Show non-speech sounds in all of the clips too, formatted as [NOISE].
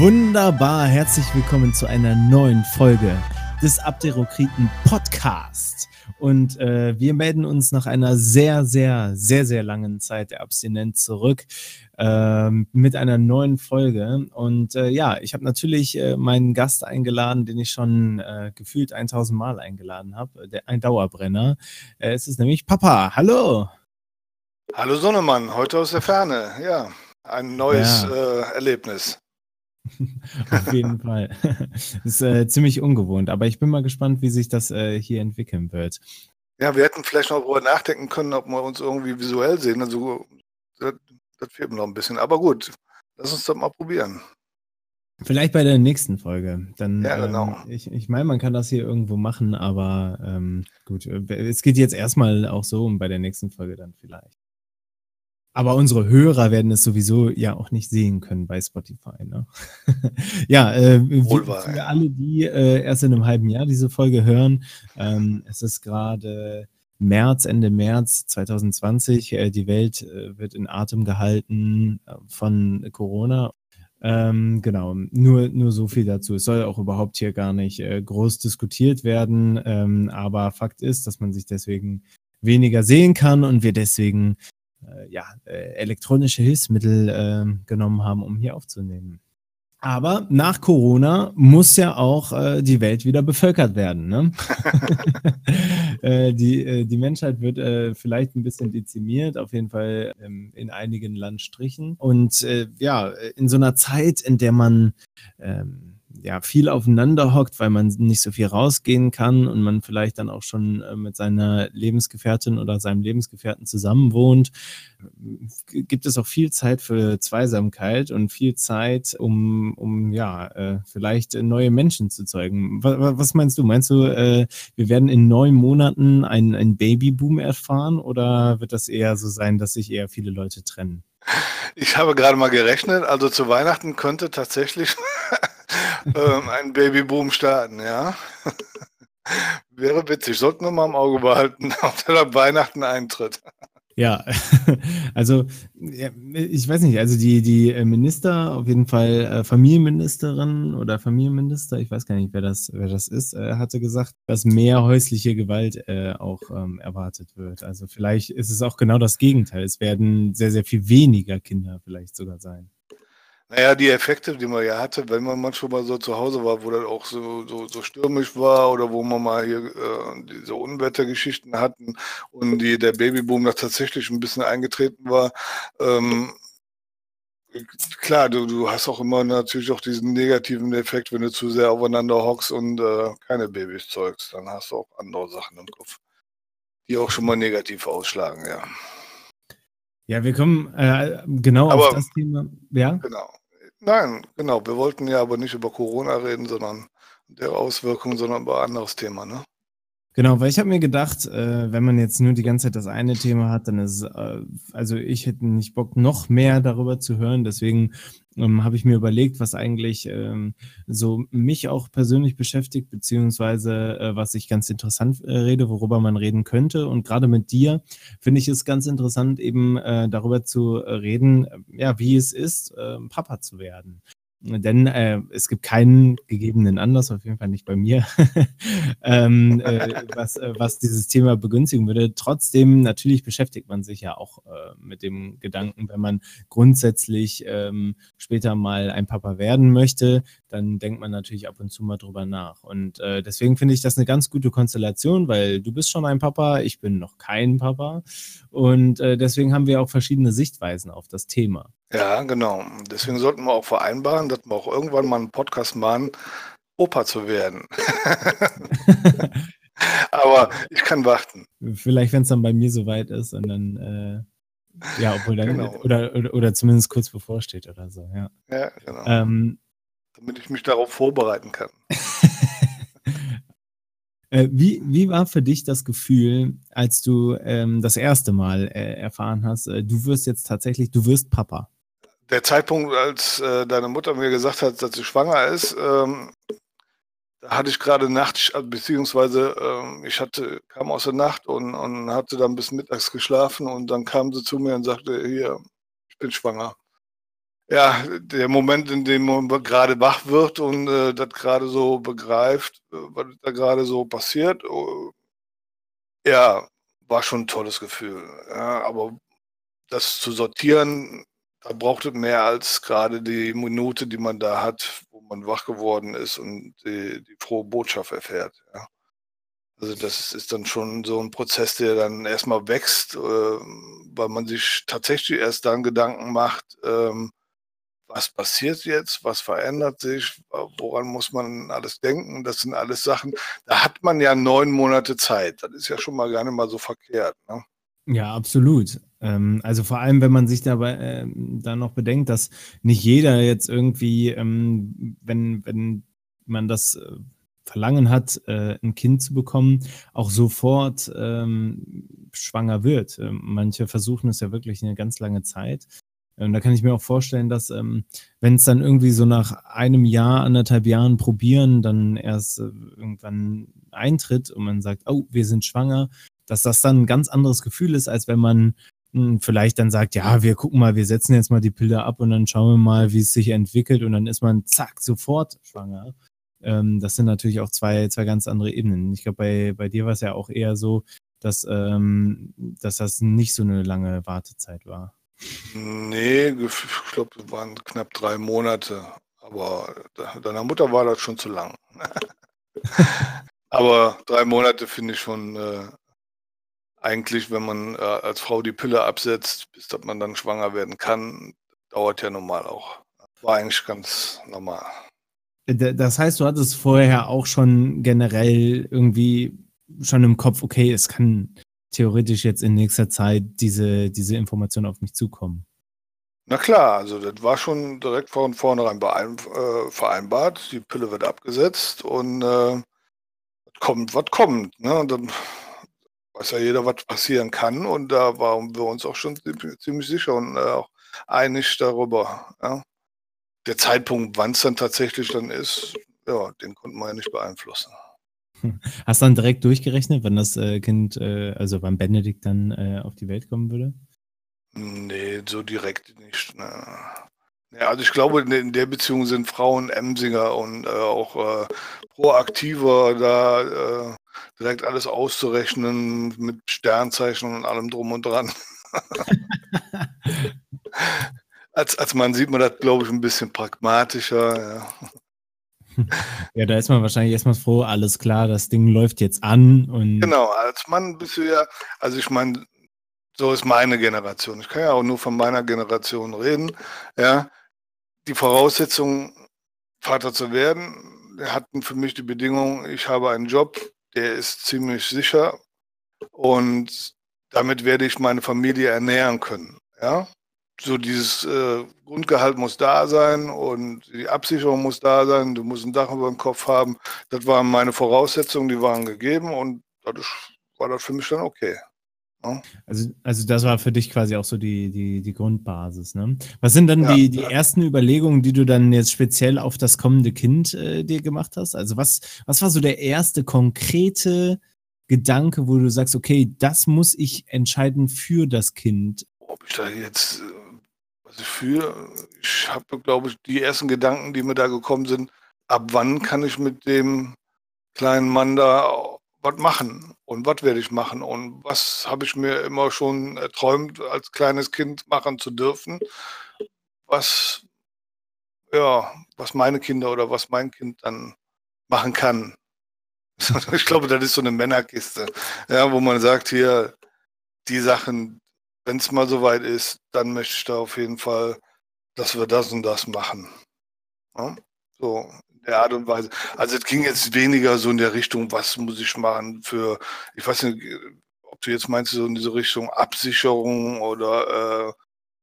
Wunderbar, herzlich willkommen zu einer neuen Folge des Abderokriten Podcast. Und äh, wir melden uns nach einer sehr, sehr, sehr, sehr langen Zeit der Abstinenz zurück ähm, mit einer neuen Folge. Und äh, ja, ich habe natürlich äh, meinen Gast eingeladen, den ich schon äh, gefühlt 1000 Mal eingeladen habe, ein Dauerbrenner. Äh, es ist nämlich Papa. Hallo. Hallo Sonnemann, heute aus der Ferne. Ja, ein neues ja. Äh, Erlebnis. [LAUGHS] Auf jeden Fall. Das [LAUGHS] ist äh, ziemlich ungewohnt, aber ich bin mal gespannt, wie sich das äh, hier entwickeln wird. Ja, wir hätten vielleicht noch darüber nachdenken können, ob wir uns irgendwie visuell sehen. Also, das, das fehlt mir noch ein bisschen. Aber gut, lass uns das mal probieren. Vielleicht bei der nächsten Folge. Dann, ja, genau. Ähm, ich, ich meine, man kann das hier irgendwo machen, aber ähm, gut, äh, es geht jetzt erstmal auch so und bei der nächsten Folge dann vielleicht. Aber unsere Hörer werden es sowieso ja auch nicht sehen können bei Spotify. Ne? [LAUGHS] ja, äh, für, alle, die äh, erst in einem halben Jahr diese Folge hören, ähm, es ist gerade März, Ende März 2020. Äh, die Welt äh, wird in Atem gehalten äh, von Corona. Ähm, genau, nur, nur so viel dazu. Es soll auch überhaupt hier gar nicht äh, groß diskutiert werden. Ähm, aber Fakt ist, dass man sich deswegen weniger sehen kann und wir deswegen ja, äh, elektronische Hilfsmittel äh, genommen haben, um hier aufzunehmen. Aber nach Corona muss ja auch äh, die Welt wieder bevölkert werden. Ne? [LAUGHS] [LAUGHS] äh, die, äh, die Menschheit wird äh, vielleicht ein bisschen dezimiert, auf jeden Fall ähm, in einigen Landstrichen. Und äh, ja, in so einer Zeit, in der man ähm, ja, viel aufeinander hockt, weil man nicht so viel rausgehen kann und man vielleicht dann auch schon äh, mit seiner Lebensgefährtin oder seinem Lebensgefährten zusammen wohnt, gibt es auch viel Zeit für Zweisamkeit und viel Zeit, um, um ja, äh, vielleicht neue Menschen zu zeugen. Was, meinst du? Meinst du, äh, wir werden in neun Monaten einen, einen Babyboom erfahren oder wird das eher so sein, dass sich eher viele Leute trennen? Ich habe gerade mal gerechnet, also zu Weihnachten könnte tatsächlich ähm, einen Babyboom starten, ja. [LAUGHS] Wäre witzig, sollten wir mal im Auge behalten, [LAUGHS] ob der ab Weihnachten eintritt. Ja, [LAUGHS] also ich weiß nicht, also die, die äh, Minister, auf jeden Fall äh, Familienministerin oder Familienminister, ich weiß gar nicht, wer das, wer das ist, äh, hatte gesagt, dass mehr häusliche Gewalt auch ähm, erwartet wird. Also vielleicht ist es auch genau das Gegenteil. Es werden sehr, sehr viel weniger Kinder vielleicht sogar sein. Naja, die Effekte, die man ja hatte, wenn man manchmal mal so zu Hause war, wo das auch so, so, so stürmisch war oder wo man mal hier äh, diese Unwettergeschichten hatten und die, der Babyboom da tatsächlich ein bisschen eingetreten war. Ähm, klar, du, du hast auch immer natürlich auch diesen negativen Effekt, wenn du zu sehr aufeinander hockst und äh, keine Babys zeugst. Dann hast du auch andere Sachen im Kopf, die auch schon mal negativ ausschlagen, ja. Ja, wir kommen äh, genau Aber, auf das Thema. Ja? Genau. Nein, genau. Wir wollten ja aber nicht über Corona reden, sondern der Auswirkungen, sondern über ein anderes Thema, ne? Genau, weil ich habe mir gedacht, äh, wenn man jetzt nur die ganze Zeit das eine Thema hat, dann ist, äh, also ich hätte nicht Bock, noch mehr darüber zu hören. Deswegen ähm, habe ich mir überlegt, was eigentlich ähm, so mich auch persönlich beschäftigt, beziehungsweise äh, was ich ganz interessant äh, rede, worüber man reden könnte. Und gerade mit dir finde ich es ganz interessant, eben äh, darüber zu reden, ja, wie es ist, ähm, Papa zu werden. Denn äh, es gibt keinen gegebenen Anlass, auf jeden Fall nicht bei mir, [LAUGHS] ähm, äh, was, äh, was dieses Thema begünstigen würde. Trotzdem, natürlich beschäftigt man sich ja auch äh, mit dem Gedanken, wenn man grundsätzlich ähm, später mal ein Papa werden möchte, dann denkt man natürlich ab und zu mal drüber nach. Und äh, deswegen finde ich das eine ganz gute Konstellation, weil du bist schon ein Papa, ich bin noch kein Papa. Und äh, deswegen haben wir auch verschiedene Sichtweisen auf das Thema. Ja, genau. Deswegen sollten wir auch vereinbaren, dass wir auch irgendwann mal einen Podcast machen, Opa zu werden. [LAUGHS] Aber ich kann warten. Vielleicht, wenn es dann bei mir soweit ist und dann, äh, ja, obwohl dann, genau. oder, oder, oder, zumindest kurz bevorsteht oder so, ja. Ja, genau. Ähm, Damit ich mich darauf vorbereiten kann. [LAUGHS] Äh, wie, wie war für dich das Gefühl, als du ähm, das erste Mal äh, erfahren hast, äh, du wirst jetzt tatsächlich, du wirst Papa? Der Zeitpunkt, als äh, deine Mutter mir gesagt hat, dass sie schwanger ist, ähm, da hatte ich gerade Nacht, äh, beziehungsweise ähm, ich hatte, kam aus der Nacht und, und hatte dann bis mittags geschlafen und dann kam sie zu mir und sagte, hier, ich bin schwanger. ja, der Moment, in dem man gerade wach wird und äh, das gerade so begreift, äh, was da gerade so passiert, uh, ja, war schon ein tolles Gefühl. Ja, aber das zu sortieren, da braucht es mehr als gerade die Minute, die man da hat, wo man wach geworden ist und die, die frohe Botschaft erfährt. Ja. Also das ist dann schon so ein Prozess, der dann erstmal wächst, äh, weil man sich tatsächlich erst dann Gedanken macht, ähm, was passiert jetzt, was verändert sich, woran muss man alles denken. Das sind alles Sachen, da hat man ja neun Monate Zeit. Das ist ja schon mal gar nicht mal so verkehrt. Ne? Ja, absolut. Ähm, also vor allem, wenn man sich dabei äh, da noch bedenkt, dass nicht jeder jetzt irgendwie, ähm, wenn, wenn man das äh, Verlangen hat, äh, ein Kind zu bekommen, auch sofort ähm, schwanger wird. Ähm, manche versuchen es ja wirklich eine ganz lange Zeit. Und da kann ich mir auch vorstellen, dass ähm, wenn es dann irgendwie so nach einem Jahr, anderthalb Jahren probieren, dann erst äh, irgendwann eintritt und man sagt, oh, wir sind schwanger, dass das dann ein ganz anderes Gefühl ist, als wenn man vielleicht dann sagt, ja, wir gucken mal, wir setzen jetzt mal die Pille ab und dann schauen wir mal, wie es sich entwickelt und dann ist man zack, sofort schwanger. Ähm, das sind natürlich auch zwei, zwei ganz andere Ebenen. Ich glaube, bei, bei dir war es ja auch eher so, dass, ähm, dass das nicht so eine lange Wartezeit war. Nee, ich glaube, es waren knapp drei Monate. Aber deiner Mutter war das schon zu lang. [LAUGHS] aber drei Monate finde ich schon äh, eigentlich, wenn man äh, als Frau die Pille absetzt, bis dass man dann schwanger werden kann, dauert ja normal auch. War eigentlich ganz normal. Das heißt, du hattest vorher auch schon generell irgendwie schon im Kopf, okay, es kann theoretisch jetzt in nächster Zeit diese, diese Information auf mich zukommen. Na klar, also das war schon direkt von vornherein äh, vereinbart. Die Pille wird abgesetzt und äh, kommt, was kommt. Ne? Und dann weiß ja jeder, was passieren kann. Und da waren wir uns auch schon ziemlich sicher und äh, auch einig darüber. Ja? Der Zeitpunkt, wann es dann tatsächlich dann ist, ja, den konnten wir ja nicht beeinflussen. [LAUGHS] Hast du dann direkt durchgerechnet, wann das äh, Kind, äh, also wann Benedikt dann auf die Welt kommen würde? Nee, so direkt nicht. Ne. Ja, also ich glaube, in der Beziehung sind Frauen Emsinger und äh, auch äh, proaktiver, da äh, direkt alles auszurechnen mit Sternzeichen und allem drum und dran. [LAUGHS] als, als Mann sieht man das, glaube ich, ein bisschen pragmatischer. Ja. [LAUGHS] Ja, da ist man wahrscheinlich erstmal froh, alles klar, das Ding läuft jetzt an. Und genau, als Mann bist du ja, also ich meine, so ist meine Generation. Ich kann ja auch nur von meiner Generation reden. Ja, die Voraussetzungen, Vater zu werden, hatten für mich die Bedingung, ich habe einen Job, der ist ziemlich sicher und damit werde ich meine Familie ernähren können. Ja, so dieses äh, Grundgehalt muss da sein und die Absicherung muss da sein, du musst ein Dach über dem Kopf haben. Das waren meine Voraussetzungen, die waren gegeben und dadurch war das für mich dann okay. Ja. Also, also das war für dich quasi auch so die, die, die Grundbasis. Ne? Was sind dann ja, die, die ja. ersten Überlegungen, die du dann jetzt speziell auf das kommende Kind äh, dir gemacht hast? Also was, was war so der erste konkrete Gedanke, wo du sagst, okay, das muss ich entscheiden für das Kind? Ob ich da jetzt äh, also für, ich habe, glaube ich, die ersten Gedanken, die mir da gekommen sind, ab wann kann ich mit dem kleinen Mann da was machen und was werde ich machen und was habe ich mir immer schon erträumt, als kleines Kind machen zu dürfen, was, ja, was meine Kinder oder was mein Kind dann machen kann. [LAUGHS] Ich glaube, das ist so eine Männerkiste, ja, wo man sagt, hier, die Sachen, wenn es mal soweit ist, dann möchte ich da auf jeden Fall, dass wir das und das machen. Ja? So der Art und Weise. Also es ging jetzt weniger so in der Richtung, was muss ich machen für, ich weiß nicht, ob du jetzt meinst, so in diese Richtung Absicherung oder äh,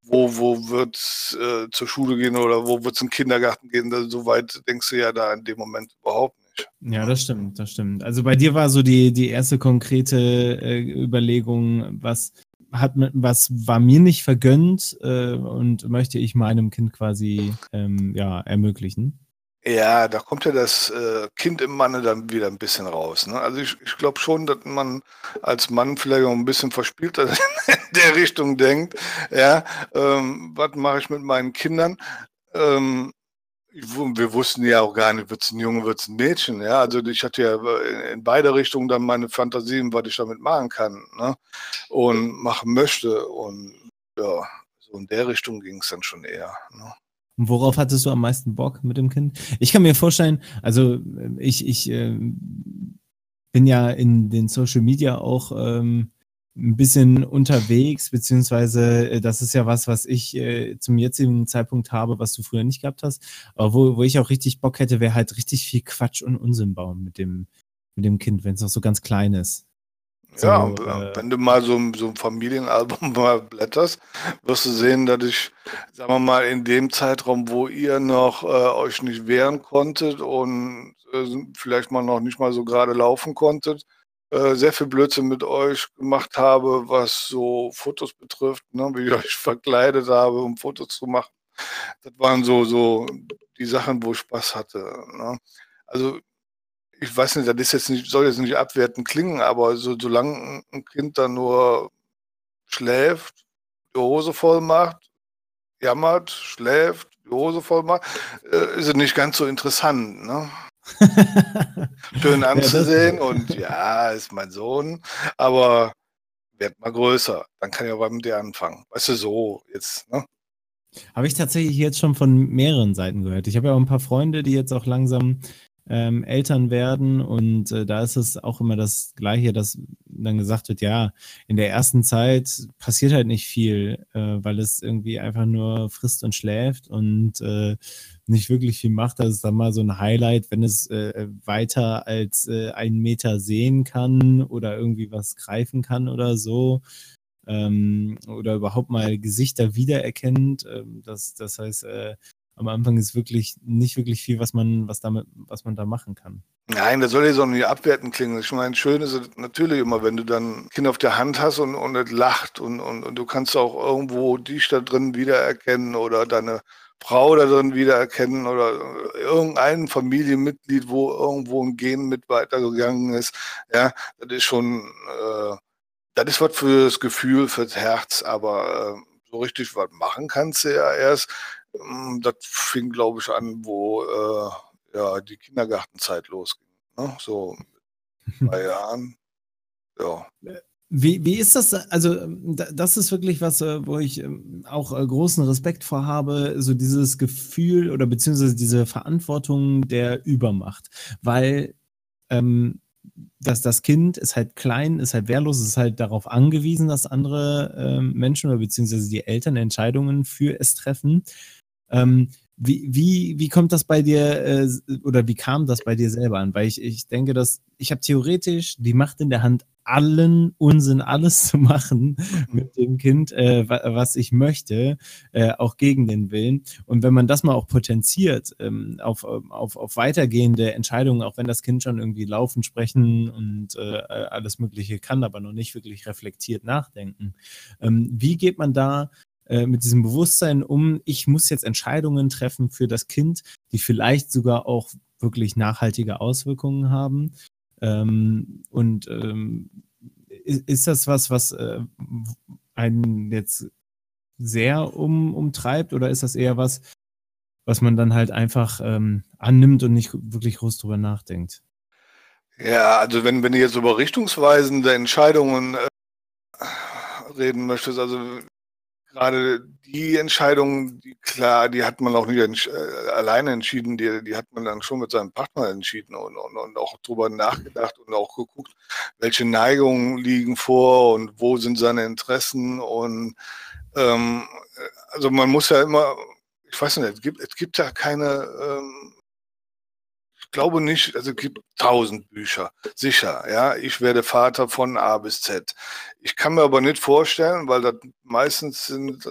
wo, wo wird es äh, zur Schule gehen oder wo wird es in den Kindergarten gehen. Da, so weit denkst du ja da in dem Moment überhaupt nicht. Ja, das stimmt, das stimmt. Also bei dir war so die, die erste konkrete äh, Überlegung, was hat was war mir nicht vergönnt äh, und möchte ich meinem Kind quasi ähm, ja ermöglichen. Ja, da kommt ja das äh, Kind im Manne dann wieder ein bisschen raus. Ne? Also ich, ich glaube schon, dass man als Mann vielleicht auch ein bisschen verspielter [LAUGHS] in der Richtung denkt. Ja, ähm, was mache ich mit meinen Kindern? Ähm, wir wussten ja auch gar nicht, wird es ein Junge, wird es ein Mädchen. Ja, also ich hatte ja in beide Richtungen dann meine Fantasien, was ich damit machen kann ne? und machen möchte. Und ja, so in der Richtung ging es dann schon eher. Ne? Und worauf hattest du am meisten Bock mit dem Kind? Ich kann mir vorstellen, also ich, ich äh, bin ja in den Social Media auch ähm, ein bisschen unterwegs, beziehungsweise äh, das ist ja was, was ich äh, zum jetzigen Zeitpunkt habe, was du früher nicht gehabt hast. Aber wo, wo ich auch richtig Bock hätte, wäre halt richtig viel Quatsch und Unsinn bauen mit dem, mit dem Kind, wenn es noch so ganz klein ist. So, ja, äh, wenn du mal so, so ein Familienalbum [LAUGHS] mal blätterst, wirst du sehen, dass ich, sagen wir mal, in dem Zeitraum, wo ihr noch äh, euch nicht wehren konntet und äh, vielleicht mal noch nicht mal so gerade laufen konntet, äh, sehr viel Blödsinn mit euch gemacht habe, was so Fotos betrifft, ne, wie ich [LAUGHS] euch verkleidet habe, um Fotos zu machen. Das waren so, so die Sachen, wo ich Spaß hatte. Ne? Also ich weiß nicht, das ist jetzt nicht, soll jetzt nicht abwertend klingen, aber so, solange ein Kind dann nur schläft, die Hose voll macht, jammert, schläft, die Hose voll macht, äh, ist es nicht ganz so interessant. Ne? [LAUGHS] Schön anzusehen ja, und ja, ist mein Sohn, aber wird mal größer. Dann kann ich auch mit dir anfangen. Weißt du, so jetzt, ne? Habe ich tatsächlich jetzt schon von mehreren Seiten gehört. Ich habe ja auch ein paar Freunde, die jetzt auch langsam ähm, Eltern werden. Und äh, da ist es auch immer das Gleiche, dass dann gesagt wird, ja, in der ersten Zeit passiert halt nicht viel, äh, weil es irgendwie einfach nur frisst und schläft und äh, nicht wirklich viel macht. Das ist dann mal so ein Highlight, wenn es äh, weiter als äh, einen Meter sehen kann oder irgendwie was greifen kann oder so. Ähm, oder überhaupt mal Gesichter wiedererkennt. Ähm, das, das heißt, äh, am Anfang ist wirklich nicht wirklich viel, was man, was damit, was man da machen kann. Nein, das soll jetzt auch nicht abwertend klingen. Ich meine, schön ist es natürlich immer, wenn du dann ein Kind auf der Hand hast und, und es lacht und, und, und du kannst auch irgendwo dich da drin wiedererkennen oder deine Frau da drin wiedererkennen oder irgendein Familienmitglied, wo irgendwo ein Gen mit weitergegangen ist. Ja, das ist schon, äh, das ist was fürs Gefühl, fürs Herz, aber äh, so richtig was machen kannst du ja erst, das fing, glaube ich, an, wo äh, ja, die Kindergartenzeit losging. Ne? So mit zwei [LAUGHS] Jahren. Ja. Wie, wie ist das? Also, das ist wirklich was, äh, wo ich ähm, auch äh, großen Respekt vor habe, so dieses Gefühl oder beziehungsweise diese Verantwortung der Übermacht. Weil ähm, dass das Kind ist halt klein, ist halt wehrlos, ist halt darauf angewiesen, dass andere ähm, Menschen oder beziehungsweise die Eltern Entscheidungen für es treffen. Ähm, wie, wie, wie kommt das bei dir äh, oder wie kam das bei dir selber an? Weil ich, ich denke, dass ich habe theoretisch die Macht in der Hand, allen Unsinn, alles [LAUGHS] zu machen mit dem Kind, äh, was ich möchte, äh, auch gegen den Willen. Und wenn man das mal auch potenziert ähm, auf, auf, auf weitergehende Entscheidungen, auch wenn das Kind schon irgendwie laufen, sprechen und äh, alles Mögliche kann, aber noch nicht wirklich reflektiert nachdenken. Ähm, wie geht man da äh, mit diesem Bewusstsein um, ich muss jetzt Entscheidungen treffen für das Kind, die vielleicht sogar auch wirklich nachhaltige Auswirkungen haben. Ähm, und ähm, ist das was, was äh, einen jetzt sehr um, umtreibt oder ist das eher was, was man dann halt einfach ähm, annimmt und nicht wirklich groß drüber nachdenkt? Ja, also wenn, wenn du jetzt über richtungsweisende Entscheidungen äh, reden möchtest, also gerade die Entscheidung, die, klar, die hat man auch nicht äh, alleine entschieden, die, die hat man dann schon mit seinem Partner entschieden und, und, und auch drüber nachgedacht und auch geguckt, welche Neigungen liegen vor und wo sind seine Interessen und ähm, also man muss ja immer, ich weiß nicht, es gibt, es gibt ja keine ähm, glaube nicht, also es gibt tausend Bücher, sicher, ja. Ich werde Vater von A bis Z. Ich kann mir aber nicht vorstellen, weil das meistens sind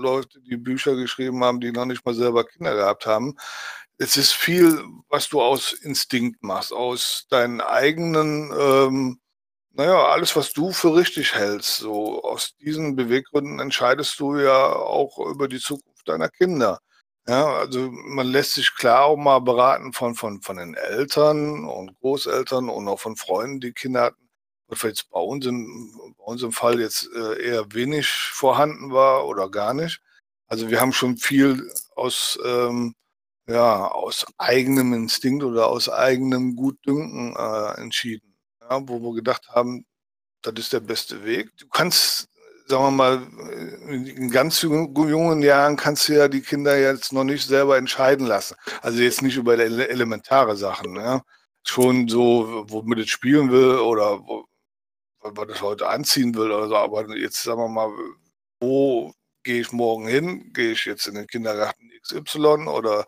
Leute, die Bücher geschrieben haben, die noch nicht mal selber Kinder gehabt haben. Es ist viel, was du aus Instinkt machst, aus deinen eigenen, ähm, naja, alles, was du für richtig hältst. So aus diesen Beweggründen entscheidest du ja auch über die Zukunft deiner Kinder. Ja, also man lässt sich klar auch mal beraten von, von, von den Eltern und Großeltern und auch von Freunden, die Kinder hatten. Was jetzt bei uns, im, bei uns im Fall jetzt äh, eher wenig vorhanden war oder gar nicht. Also wir haben schon viel aus, ähm, ja, aus eigenem Instinkt oder aus eigenem Gutdünken äh, entschieden. Ja, wo wir gedacht haben, das ist der beste Weg. Du kannst sagen wir mal, in ganz jungen Jahren kannst du ja die Kinder jetzt noch nicht selber entscheiden lassen. Also jetzt nicht über elementare Sachen. Ne? Schon so, womit es spielen will oder wo, was das heute anziehen will oder so. Aber jetzt sagen wir mal, wo gehe ich morgen hin? Gehe ich jetzt in den Kindergarten XY oder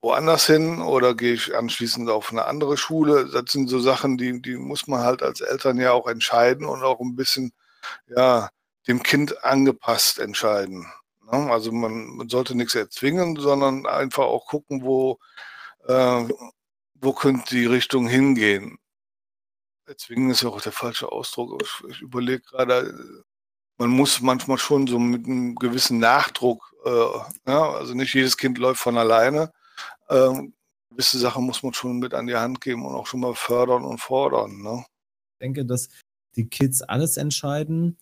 woanders hin oder gehe ich anschließend auf eine andere Schule? Das sind so Sachen, die, die muss man halt als Eltern ja auch entscheiden und auch ein bisschen, ja, dem Kind angepasst entscheiden. Ne? Also man, man, sollte nichts erzwingen, sondern einfach auch gucken, wo, äh, wo könnte die Richtung hingehen. Erzwingen ist ja auch der falsche Ausdruck. Ich, ich überlege gerade, man muss manchmal schon so mit einem gewissen Nachdruck, äh, ja, also nicht jedes Kind läuft von alleine. Ähm, gewisse Sachen muss man schon mit an die Hand geben und auch schon mal fördern und fordern. Ne? Ich denke, dass die Kids alles entscheiden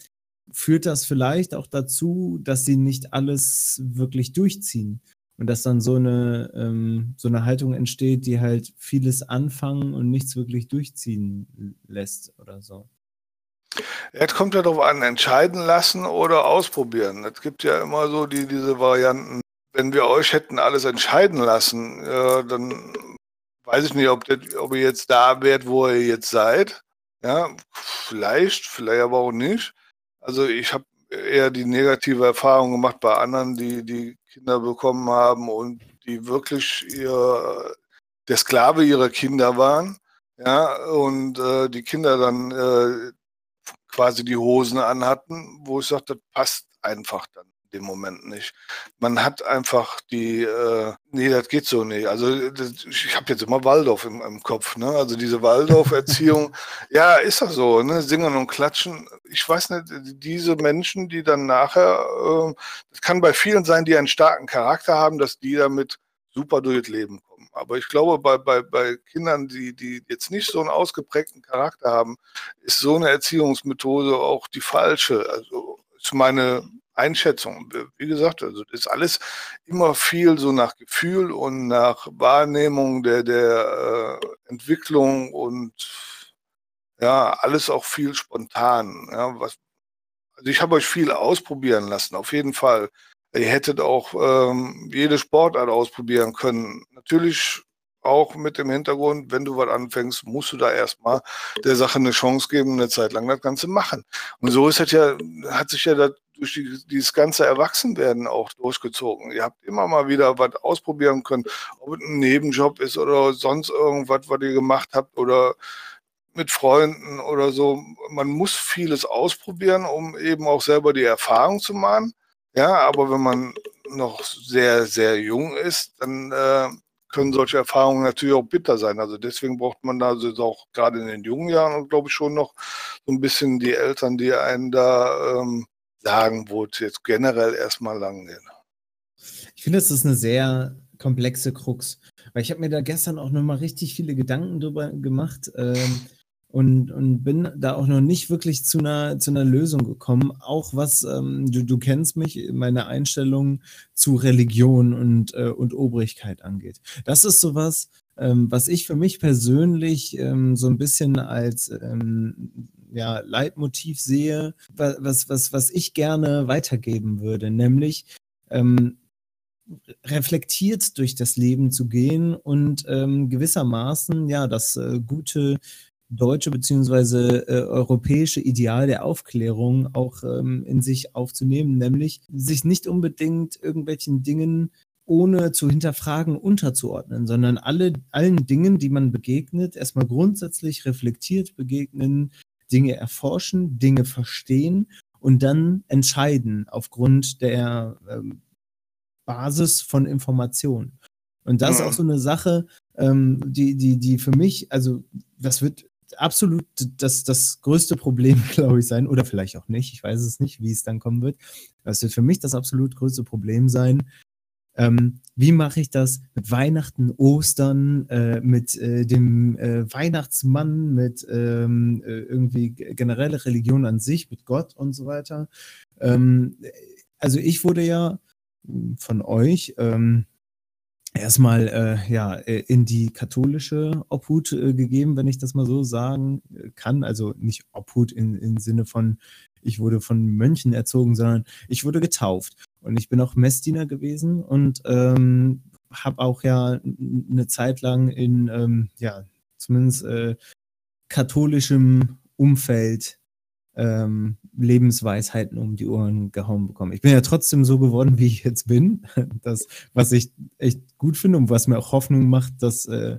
führt das vielleicht auch dazu, dass sie nicht alles wirklich durchziehen. Und dass dann so eine, ähm, so eine Haltung entsteht, die halt vieles anfangen und nichts wirklich durchziehen lässt oder so. Es kommt ja darauf an, entscheiden lassen oder ausprobieren. Es gibt ja immer so die, diese Varianten. Wenn wir euch hätten alles entscheiden lassen, äh, dann weiß ich nicht, ob, das, ob ihr jetzt da wärt, wo ihr jetzt seid. Ja, vielleicht, vielleicht aber auch nicht. Also ich habe eher die negative Erfahrung gemacht bei anderen, die, die Kinder bekommen haben und die wirklich ihr, der Sklave ihrer Kinder waren. Ja, und äh, die Kinder dann äh, quasi die Hosen anhatten, wo ich sagte, das passt einfach dann dem Moment nicht. Man hat einfach die, äh, nee, das geht so nicht. Also das, ich habe jetzt immer Waldorf im, im Kopf, ne? Also diese Waldorf-Erziehung, [LAUGHS] ja, ist doch so, ne? Singen und klatschen. Ich weiß nicht, diese Menschen, die dann nachher, äh, das kann bei vielen sein, die einen starken Charakter haben, dass die damit super durchs Leben kommen. Aber ich glaube, bei, bei, bei Kindern, die, die jetzt nicht so einen ausgeprägten Charakter haben, ist so eine Erziehungsmethode auch die falsche. Also ist meine Einschätzung. Wie gesagt, also ist alles immer viel so nach Gefühl und nach Wahrnehmung der, der äh, Entwicklung und ja, alles auch viel spontan. Ja, was, also ich habe euch viel ausprobieren lassen, auf jeden Fall. Ihr hättet auch ähm, jede Sportart ausprobieren können. Natürlich auch mit dem Hintergrund, wenn du was anfängst, musst du da erstmal der Sache eine Chance geben, eine Zeit lang das Ganze machen. Und so ist es ja, hat sich ja das durch die, dieses ganze Erwachsenwerden auch durchgezogen. Ihr habt immer mal wieder was ausprobieren können, ob es ein Nebenjob ist oder sonst irgendwas, was ihr gemacht habt oder mit Freunden oder so. Man muss vieles ausprobieren, um eben auch selber die Erfahrung zu machen. Ja, aber wenn man noch sehr, sehr jung ist, dann äh, können solche Erfahrungen natürlich auch bitter sein. Also deswegen braucht man da also auch gerade in den jungen Jahren, glaube ich, schon noch so ein bisschen die Eltern, die einen da ähm, sagen, wo es jetzt generell erstmal lang geht. Ich finde, das ist eine sehr komplexe Krux. Weil ich habe mir da gestern auch nochmal richtig viele Gedanken drüber gemacht ähm, und, und bin da auch noch nicht wirklich zu einer, zu einer Lösung gekommen. Auch was, ähm, du, du kennst mich, meine Einstellung zu Religion und, äh, und Obrigkeit angeht. Das ist sowas, ähm, was ich für mich persönlich ähm, so ein bisschen als ähm, ja, Leitmotiv sehe, was, was, was ich gerne weitergeben würde, nämlich ähm, reflektiert durch das Leben zu gehen und ähm, gewissermaßen ja das äh, gute deutsche beziehungsweise äh, europäische Ideal der Aufklärung auch ähm, in sich aufzunehmen, nämlich sich nicht unbedingt irgendwelchen Dingen ohne zu hinterfragen unterzuordnen, sondern alle, allen Dingen, die man begegnet, erstmal grundsätzlich reflektiert begegnen, Dinge erforschen, Dinge verstehen und dann entscheiden aufgrund der ähm, Basis von Informationen. Und das ist auch mhm. so eine Sache, ähm, die, die, die für mich, also das wird absolut das, das größte Problem, [LAUGHS] glaube ich, sein, oder vielleicht auch nicht, ich weiß es nicht, wie es dann kommen wird. Das wird für mich das absolut größte Problem sein, Ähm, wie mache ich das mit Weihnachten, Ostern, äh, mit äh, dem äh, Weihnachtsmann, mit ähm, äh, irgendwie generelle Religion an sich, mit Gott und so weiter? Ähm, also ich wurde ja hm, von euch ähm, erstmal äh, ja äh, in die katholische Obhut äh, gegeben, wenn ich das mal so sagen kann. Also nicht Obhut in, im Sinne von ich wurde von Mönchen erzogen, sondern ich wurde getauft. Und ich bin auch Messdiener gewesen und ähm, habe auch ja eine Zeit lang in, ähm, ja, zumindest äh, katholischem Umfeld ähm, Lebensweisheiten um die Ohren gehauen bekommen. Ich bin ja trotzdem so geworden, wie ich jetzt bin. [LAUGHS] Das, was ich echt gut finde und was mir auch Hoffnung macht, dass äh,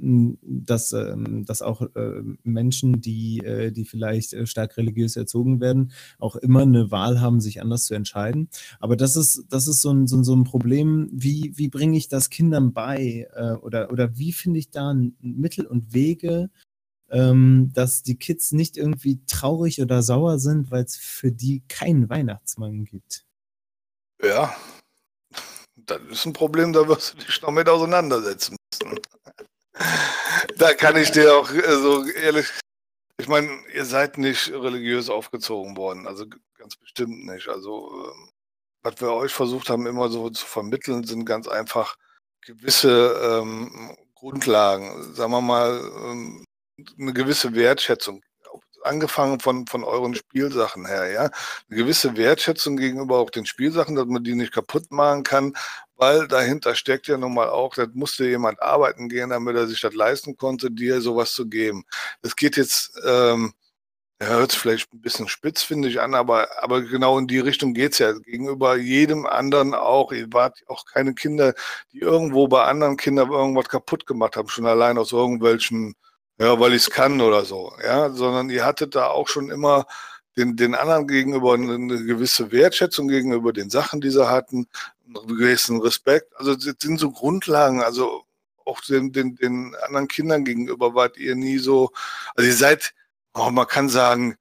dass, ähm, dass auch äh, Menschen, die, äh, die vielleicht äh, stark religiös erzogen werden, auch immer eine Wahl haben, sich anders zu entscheiden. Aber das ist, das ist so ein, so so ein Problem, wie, wie bringe ich das Kindern bei oder, oder wie finde ich da Mittel und Wege, ähm, dass die Kids nicht irgendwie traurig oder sauer sind, weil es für die keinen Weihnachtsmann gibt. Ja, das ist ein Problem, da wirst du dich noch mit auseinandersetzen müssen da kann ich dir auch äh, so ehrlich, ich meine, ihr seid nicht religiös aufgezogen worden, also ganz bestimmt nicht. Also, ähm, was wir euch versucht haben, immer so zu vermitteln, sind ganz einfach gewisse ähm, Grundlagen, sagen wir mal, ähm, eine gewisse Wertschätzung angefangen von, von euren Spielsachen her, ja. Eine gewisse Wertschätzung gegenüber auch den Spielsachen, dass man die nicht kaputt machen kann, weil dahinter steckt ja nun mal auch, das musste jemand arbeiten gehen, damit er sich das leisten konnte, dir sowas zu geben. Das geht jetzt, ähm, hört sich vielleicht ein bisschen spitz, finde ich, an, aber, aber genau in die Richtung geht's ja. Gegenüber jedem anderen auch. Ihr wart auch keine Kinder, die irgendwo bei anderen Kindern irgendwas kaputt gemacht haben, schon allein aus irgendwelchen ja, weil ich es kann oder so, ja, sondern ihr hattet da auch schon immer den, den anderen gegenüber eine gewisse Wertschätzung gegenüber den Sachen, die sie hatten, einen gewissen Respekt. Also das sind so Grundlagen, also auch den, den, den anderen Kindern gegenüber wart ihr nie so, also ihr seid, oh, man kann sagen,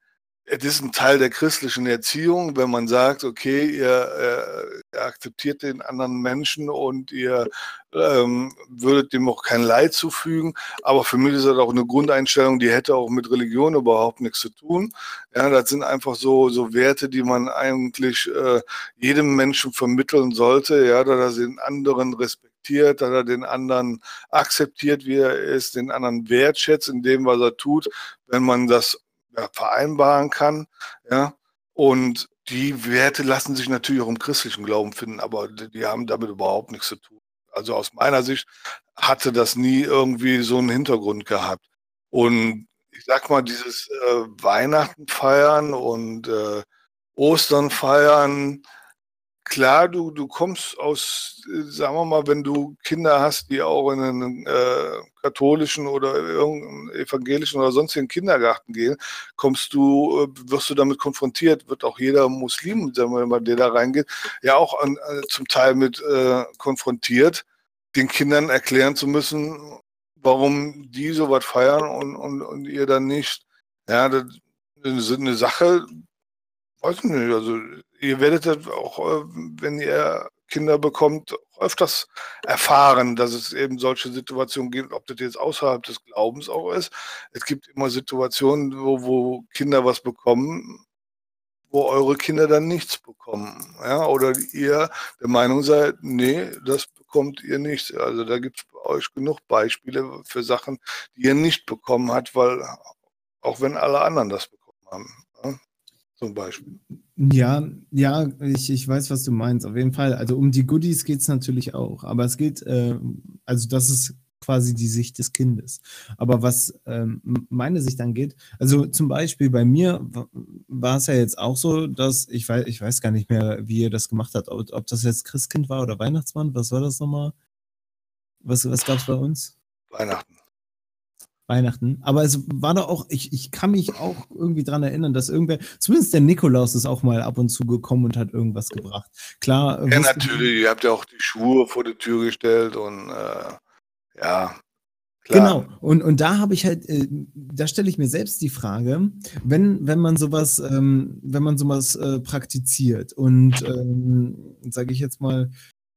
es ist ein Teil der christlichen Erziehung, wenn man sagt, okay, ihr, äh, ihr akzeptiert den anderen Menschen und ihr ähm, würdet dem auch kein Leid zufügen. Aber für mich ist das auch eine Grundeinstellung, die hätte auch mit Religion überhaupt nichts zu tun. Ja, das sind einfach so, so Werte, die man eigentlich äh, jedem Menschen vermitteln sollte, ja, dass er den anderen respektiert, dass er den anderen akzeptiert, wie er ist, den anderen wertschätzt in dem, was er tut. Wenn man das ja, vereinbaren kann. Ja, und die Werte lassen sich natürlich auch im christlichen Glauben finden, aber die haben damit überhaupt nichts zu tun. Also aus meiner Sicht hatte das nie irgendwie so einen Hintergrund gehabt. Und ich sag mal, dieses äh, Weihnachten feiern und äh, Ostern feiern, klar, du, du kommst aus, sagen wir mal, wenn du Kinder hast, die auch in einen äh, katholischen oder irgendeinen evangelischen oder sonstigen Kindergarten gehen, kommst du, äh, wirst du damit konfrontiert, wird auch jeder Muslim, sagen wir mal, der da reingeht, ja auch an, äh, zum Teil mit äh, konfrontiert, den Kindern erklären zu müssen, warum die sowas feiern und, und, und ihr dann nicht. Ja, das ist eine Sache, weiß ich nicht, also ihr werdet das auch, äh, wenn ihr Kinder bekommt, öfters erfahren, dass es eben solche Situationen gibt, ob das jetzt außerhalb des Glaubens auch ist. Es gibt immer Situationen, wo, wo Kinder was bekommen, wo eure Kinder dann nichts bekommen. Ja? Oder ihr der Meinung seid, nee, das bekommt ihr nicht. Also da gibt es bei euch genug Beispiele für Sachen, die ihr nicht bekommen habt, weil auch wenn alle anderen das bekommen haben. Zum Beispiel. Ja, ja, ich, ich weiß, was du meinst. Auf jeden Fall. Also um die Goodies geht es natürlich auch. Aber es geht, äh, also das ist quasi die Sicht des Kindes. Aber was ähm, meine Sicht angeht, also zum Beispiel bei mir war es ja jetzt auch so, dass ich weiß, ich weiß gar nicht mehr, wie ihr das gemacht habt, ob, ob das jetzt Christkind war oder Weihnachtsmann. Was war das nochmal? Was, was gab es bei uns? Weihnachten. Weihnachten. Aber es war doch auch, ich, ich kann mich auch irgendwie daran erinnern, dass irgendwer, zumindest der Nikolaus ist auch mal ab und zu gekommen und hat irgendwas gebracht. Klar. Ja, natürlich. Ihr habt ja auch die Schuhe vor die Tür gestellt und äh, ja. Klar. Genau, und, und da habe ich halt, äh, da stelle ich mir selbst die Frage, wenn, wenn man sowas, ähm, wenn man sowas äh, praktiziert und ähm, sage ich jetzt mal,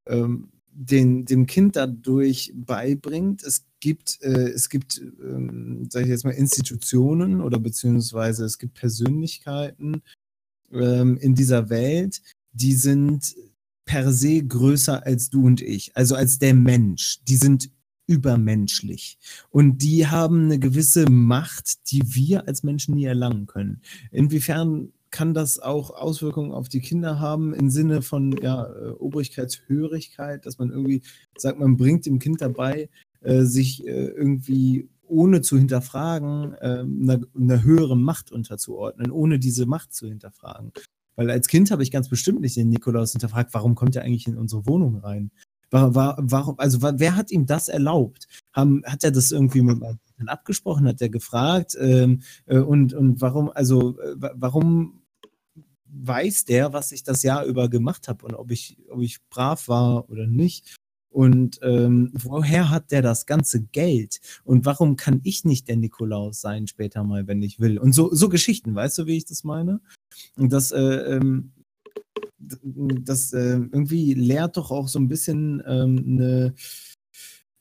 ähm, den, dem Kind dadurch beibringt. Es gibt, äh, es gibt, ähm, sage ich jetzt mal, Institutionen oder beziehungsweise es gibt Persönlichkeiten ähm, in dieser Welt, die sind per se größer als du und ich, also als der Mensch. Die sind übermenschlich. Und die haben eine gewisse Macht, die wir als Menschen nie erlangen können. Inwiefern kann das auch Auswirkungen auf die Kinder haben im Sinne von ja, äh, Obrigkeitshörigkeit, dass man irgendwie sagt, man bringt dem Kind dabei, äh, sich äh, irgendwie ohne zu hinterfragen, einer, einer höheren Macht unterzuordnen, ohne diese Macht zu hinterfragen. Weil als Kind habe ich ganz bestimmt nicht den Nikolaus hinterfragt, warum kommt er eigentlich in unsere Wohnung rein? War, war, warum, also war, wer hat ihm das erlaubt? Haben, hat er das irgendwie mit meinen abgesprochen? Hat er gefragt? Ähm, äh, und, und warum, also äh, warum weiß der, was ich das Jahr über gemacht habe und ob ich, ob ich brav war oder nicht? Und ähm, woher hat der das ganze Geld? Und warum kann ich nicht der Nikolaus sein später mal, wenn ich will? Und so, so Geschichten, weißt du, wie ich das meine? Und das, äh, ähm, das äh, irgendwie lehrt doch auch so ein bisschen ähm, eine,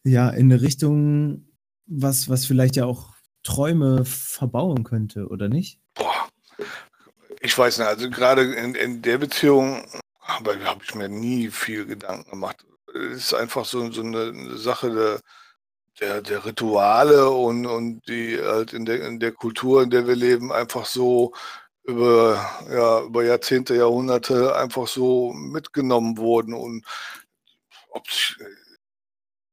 ja, in eine Richtung, was, was vielleicht ja auch Träume verbauen könnte, oder nicht? Boah, ich weiß nicht, also gerade in, in der Beziehung habe hab ich mir nie viel Gedanken gemacht. Es ist einfach so, so eine Sache der, der, der Rituale und, und die halt in der, in der Kultur, in der wir leben, einfach so über, ja, über Jahrzehnte, Jahrhunderte einfach so mitgenommen wurden. Und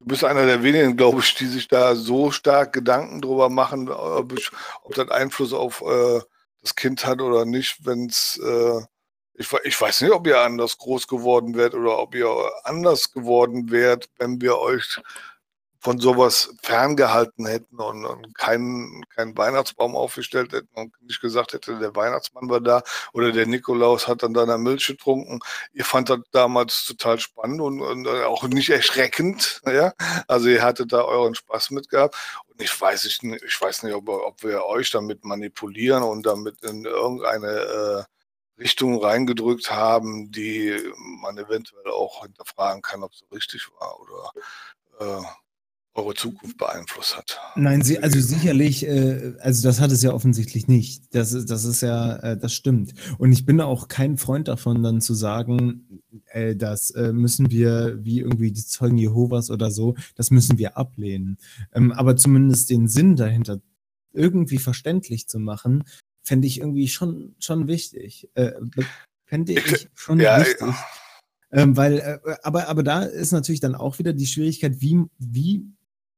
du bist einer der wenigen, glaube ich, die sich da so stark Gedanken drüber machen, ob, ich, ob das Einfluss auf äh, das Kind hat oder nicht, wenn es äh, ich, ich, weiß nicht, ob ihr anders groß geworden wärt oder ob ihr anders geworden wärt, wenn wir euch von sowas ferngehalten hätten und, und keinen, keinen Weihnachtsbaum aufgestellt hätten und nicht gesagt hätte, der Weihnachtsmann war da oder der Nikolaus hat dann deiner Milch getrunken. Ihr fand das damals total spannend und, und auch nicht erschreckend. [LAUGHS] Ja? Also ihr hattet da euren Spaß mit gehabt. Und ich weiß nicht, ich weiß nicht, ob, ob wir euch damit manipulieren und damit in irgendeine äh, Richtung reingedrückt haben, die man eventuell auch hinterfragen kann, ob es so richtig war oder äh, eure Zukunft beeinflusst hat. Nein, sie, also sicherlich, äh, also das hat es ja offensichtlich nicht. Das ist, das ist ja, äh, das stimmt. Und ich bin auch kein Freund davon, dann zu sagen, äh, das äh, müssen wir, wie irgendwie die Zeugen Jehovas oder so, das müssen wir ablehnen. Ähm, aber zumindest den Sinn dahinter irgendwie verständlich zu machen, fände ich irgendwie schon, schon wichtig. Äh, fände ich schon ja, wichtig. Ja. Ähm, weil, äh, aber, aber da ist natürlich dann auch wieder die Schwierigkeit, wie, wie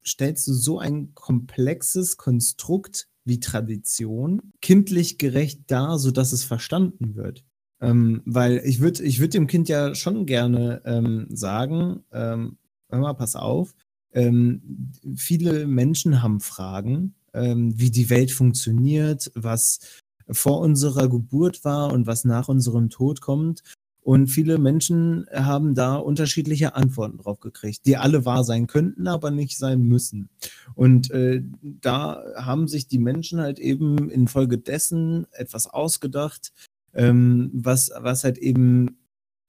stellst du so ein komplexes Konstrukt wie Tradition kindlich gerecht dar, sodass es verstanden wird. Ähm, weil ich würde ich würd dem Kind ja schon gerne ähm, sagen, ähm, hör mal, pass auf, ähm, viele Menschen haben Fragen, ähm, wie die Welt funktioniert, was vor unserer Geburt war und was nach unserem Tod kommt. Und viele Menschen haben da unterschiedliche Antworten drauf gekriegt, die alle wahr sein könnten, aber nicht sein müssen. Und äh, da haben sich die Menschen halt eben infolgedessen etwas ausgedacht, ähm, was, was halt eben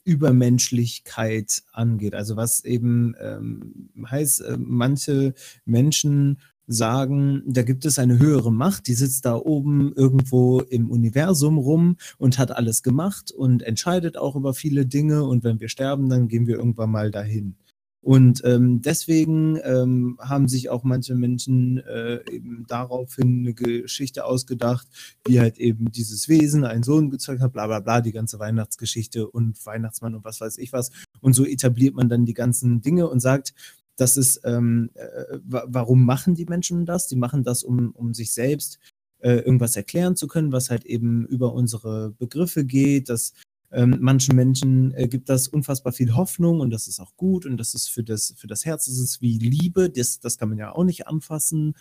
Übermenschlichkeit angeht. Also was eben ähm, heißt, äh, manche Menschen sagen, da gibt es eine höhere Macht, die sitzt da oben irgendwo im Universum rum und hat alles gemacht und entscheidet auch über viele Dinge und wenn wir sterben, dann gehen wir irgendwann mal dahin. Und ähm, deswegen ähm, haben sich auch manche Menschen äh, eben daraufhin eine Geschichte ausgedacht, wie halt eben dieses Wesen einen Sohn gezeugt hat, bla bla bla, die ganze Weihnachtsgeschichte und Weihnachtsmann und was weiß ich was. Und so etabliert man dann die ganzen Dinge und sagt, das ist, ähm, äh, warum machen die Menschen das? Die machen das, um, um sich selbst äh, irgendwas erklären zu können, was halt eben über unsere Begriffe geht. Dass ähm, manchen Menschen äh, gibt das unfassbar viel Hoffnung und das ist auch gut und das ist für das, für das Herz, das ist wie Liebe, das, das kann man ja auch nicht anfassen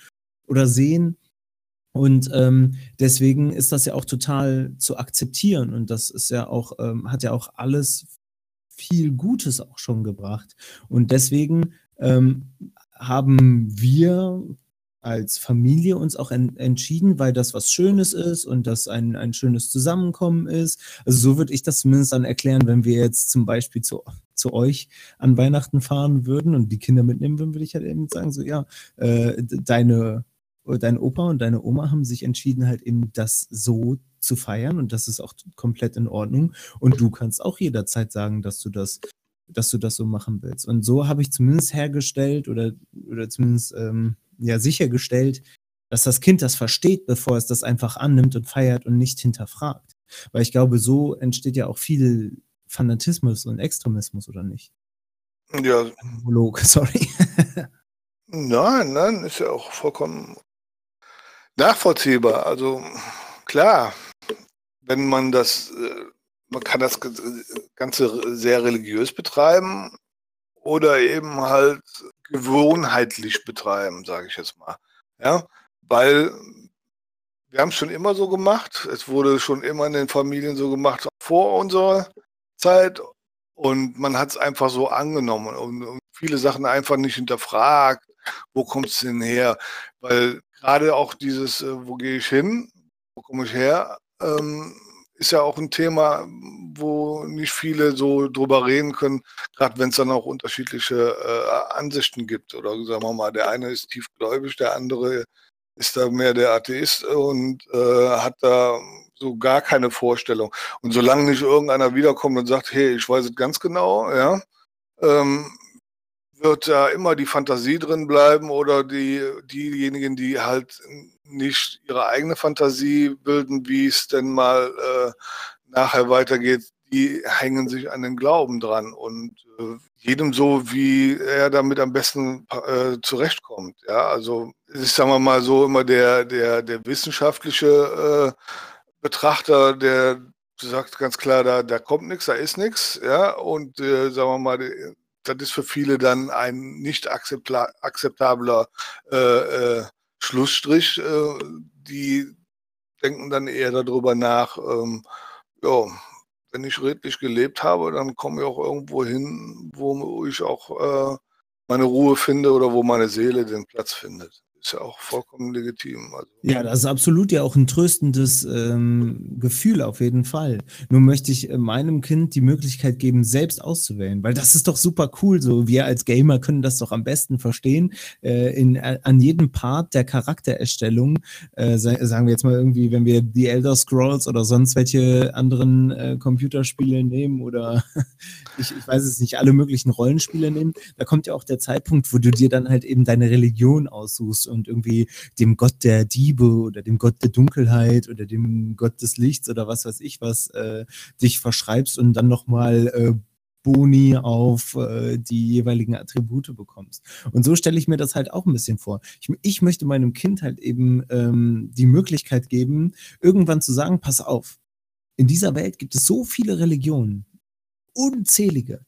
oder sehen. Und ähm, deswegen ist das ja auch total zu akzeptieren und das ist ja auch, ähm, hat ja auch alles viel Gutes auch schon gebracht. Und deswegen ähm, haben wir als Familie uns auch en entschieden, weil das was Schönes ist und das ein, ein schönes Zusammenkommen ist. Also so würde ich das zumindest dann erklären, wenn wir jetzt zum Beispiel zu, zu euch an Weihnachten fahren würden und die Kinder mitnehmen würden, würde ich halt eben sagen, so ja, äh, deine, dein Opa und deine Oma haben sich entschieden, halt eben das so zu feiern und das ist auch komplett in Ordnung. Und du kannst auch jederzeit sagen, dass du das dass du das so machen willst. Und so habe ich zumindest hergestellt oder, oder zumindest ähm, ja sichergestellt, dass das Kind das versteht, bevor es das einfach annimmt und feiert und nicht hinterfragt. Weil ich glaube, so entsteht ja auch viel Fanatismus und Extremismus, oder nicht? Ja. Monolog, [LAUGHS] sorry. nein, nein, ist ja auch vollkommen nachvollziehbar. Also klar, wenn man das, äh, man kann das Ganze sehr religiös betreiben oder eben halt gewohnheitlich betreiben, sage ich jetzt mal. Ja, weil wir haben es schon immer so gemacht. Es wurde schon immer in den Familien so gemacht vor unserer Zeit und man hat es einfach so angenommen und, und, viele Sachen einfach nicht hinterfragt. Wo kommt es denn her? Weil gerade auch dieses, äh, wo gehe ich hin? Wo komme ich her? Ähm, ist ja auch ein Thema, wo nicht viele so drüber reden können, gerade wenn es dann auch unterschiedliche äh, Ansichten gibt. Oder sagen wir mal, der eine ist tiefgläubig, der andere ist da mehr der Atheist und äh, hat da so gar keine Vorstellung. Und solange nicht irgendeiner wiederkommt und sagt, hey, ich weiß es ganz genau, ja, ähm, wird da immer die Fantasie drin bleiben oder die, diejenigen, die halt nicht ihre eigene Fantasie bilden, wie es denn mal äh, nachher weitergeht, die hängen sich an den Glauben dran und äh, jedem so, wie er damit am besten äh, zurechtkommt. Ja, also ist, sagen wir mal so, immer der, der, der wissenschaftliche äh, Betrachter, der sagt ganz klar, da, da kommt nichts, da ist nichts, ja, und äh, sagen wir mal, das ist für viele dann ein nicht akzeptabler äh, äh, Schlussstrich. Äh, die denken dann eher darüber nach, ähm, ja, wenn ich redlich gelebt habe, dann komme ich auch irgendwo hin, wo ich auch äh, meine Ruhe finde oder wo meine Seele den Platz findet ist ja auch vollkommen legitim. Also. Ja, das ist absolut ja auch ein tröstendes ähm, Gefühl auf jeden Fall. Nur möchte ich äh, meinem Kind die Möglichkeit geben, selbst auszuwählen, weil das ist doch super cool. So wir als Gamer können das doch am besten verstehen. Äh, in, äh, an jedem Part der Charaktererstellung, äh, sagen wir jetzt mal irgendwie, wenn wir die Elder Scrolls oder sonst welche anderen äh, Computerspiele nehmen oder [LAUGHS] ich, ich weiß es nicht, alle möglichen Rollenspiele nehmen, da kommt ja auch der Zeitpunkt, wo du dir dann halt eben deine Religion aussuchst und irgendwie dem Gott der Diebe oder dem Gott der Dunkelheit oder dem Gott des Lichts oder was weiß ich was äh, dich verschreibst und dann nochmal äh, Boni auf äh, die jeweiligen Attribute bekommst. Und so stelle ich mir das halt auch ein bisschen vor. Ich, ich möchte meinem Kind halt eben ähm, die Möglichkeit geben, irgendwann zu sagen, pass auf, in dieser Welt gibt es so viele Religionen, unzählige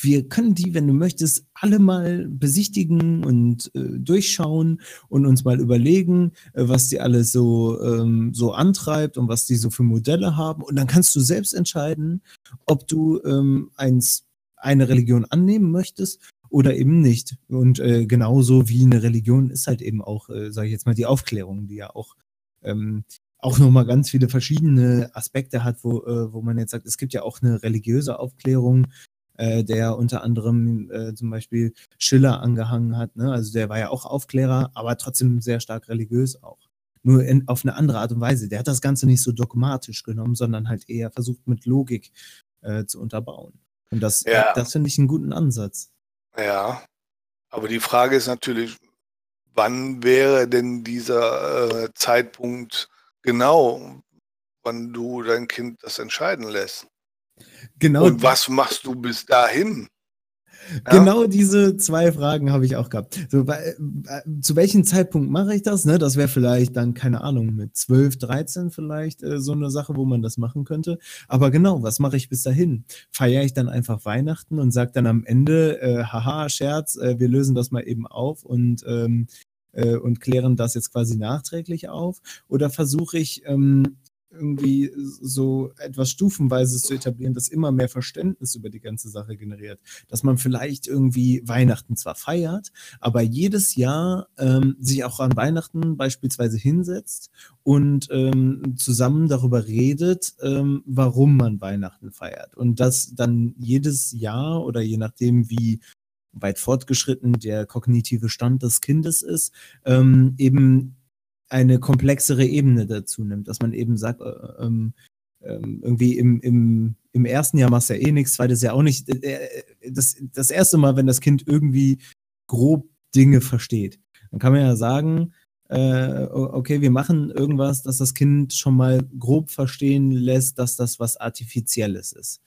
wir können die, wenn du möchtest, alle mal besichtigen und äh, durchschauen und uns mal überlegen, äh, was die alles so, ähm, so antreibt und was die so für Modelle haben. Und dann kannst du selbst entscheiden, ob du ähm, eins, eine Religion annehmen möchtest oder eben nicht. Und äh, genauso wie eine Religion ist halt eben auch, äh, sage ich jetzt mal, die Aufklärung, die ja auch ähm, auch nochmal ganz viele verschiedene Aspekte hat, wo, äh, wo man jetzt sagt, es gibt ja auch eine religiöse Aufklärung, äh, der unter anderem äh, zum Beispiel Schiller angehangen hat. Ne? Also der war ja auch Aufklärer, aber trotzdem sehr stark religiös auch. Nur in, auf eine andere Art und Weise. Der hat das Ganze nicht so dogmatisch genommen, sondern halt eher versucht mit Logik äh, zu unterbauen. Und das, ja. das finde ich einen guten Ansatz. Ja, aber die Frage ist natürlich, wann wäre denn dieser äh, Zeitpunkt genau, wann du dein Kind das entscheiden lässt? Genau. Und was machst du bis dahin? Ja? Genau diese zwei Fragen habe ich auch gehabt. So, äh, zu welchem Zeitpunkt mache ich das? Ne? Das wäre vielleicht dann, keine Ahnung, mit 12, 13 vielleicht äh, so eine Sache, wo man das machen könnte. Aber genau, was mache ich bis dahin? Feiere ich dann einfach Weihnachten und sage dann am Ende, äh, haha, Scherz, äh, wir lösen das mal eben auf und, ähm, äh, und klären das jetzt quasi nachträglich auf? Oder versuche ich, ähm, irgendwie so etwas Stufenweises zu etablieren, das immer mehr Verständnis über die ganze Sache generiert. Dass man vielleicht irgendwie Weihnachten zwar feiert, aber jedes Jahr ähm, sich auch an Weihnachten beispielsweise hinsetzt und ähm, zusammen darüber redet, ähm, warum man Weihnachten feiert. Und das dann jedes Jahr oder je nachdem, wie weit fortgeschritten der kognitive Stand des Kindes ist, ähm, eben eine komplexere Ebene dazu nimmt, dass man eben sagt, äh, ähm, ähm, irgendwie im, im, im ersten Jahr machst du ja eh nichts, zweites Jahr auch nicht. Äh, äh, das, das erste Mal, wenn das Kind irgendwie grob Dinge versteht, dann kann man ja sagen, äh, okay, wir machen irgendwas, dass das Kind schon mal grob verstehen lässt, dass das was Artifizielles ist.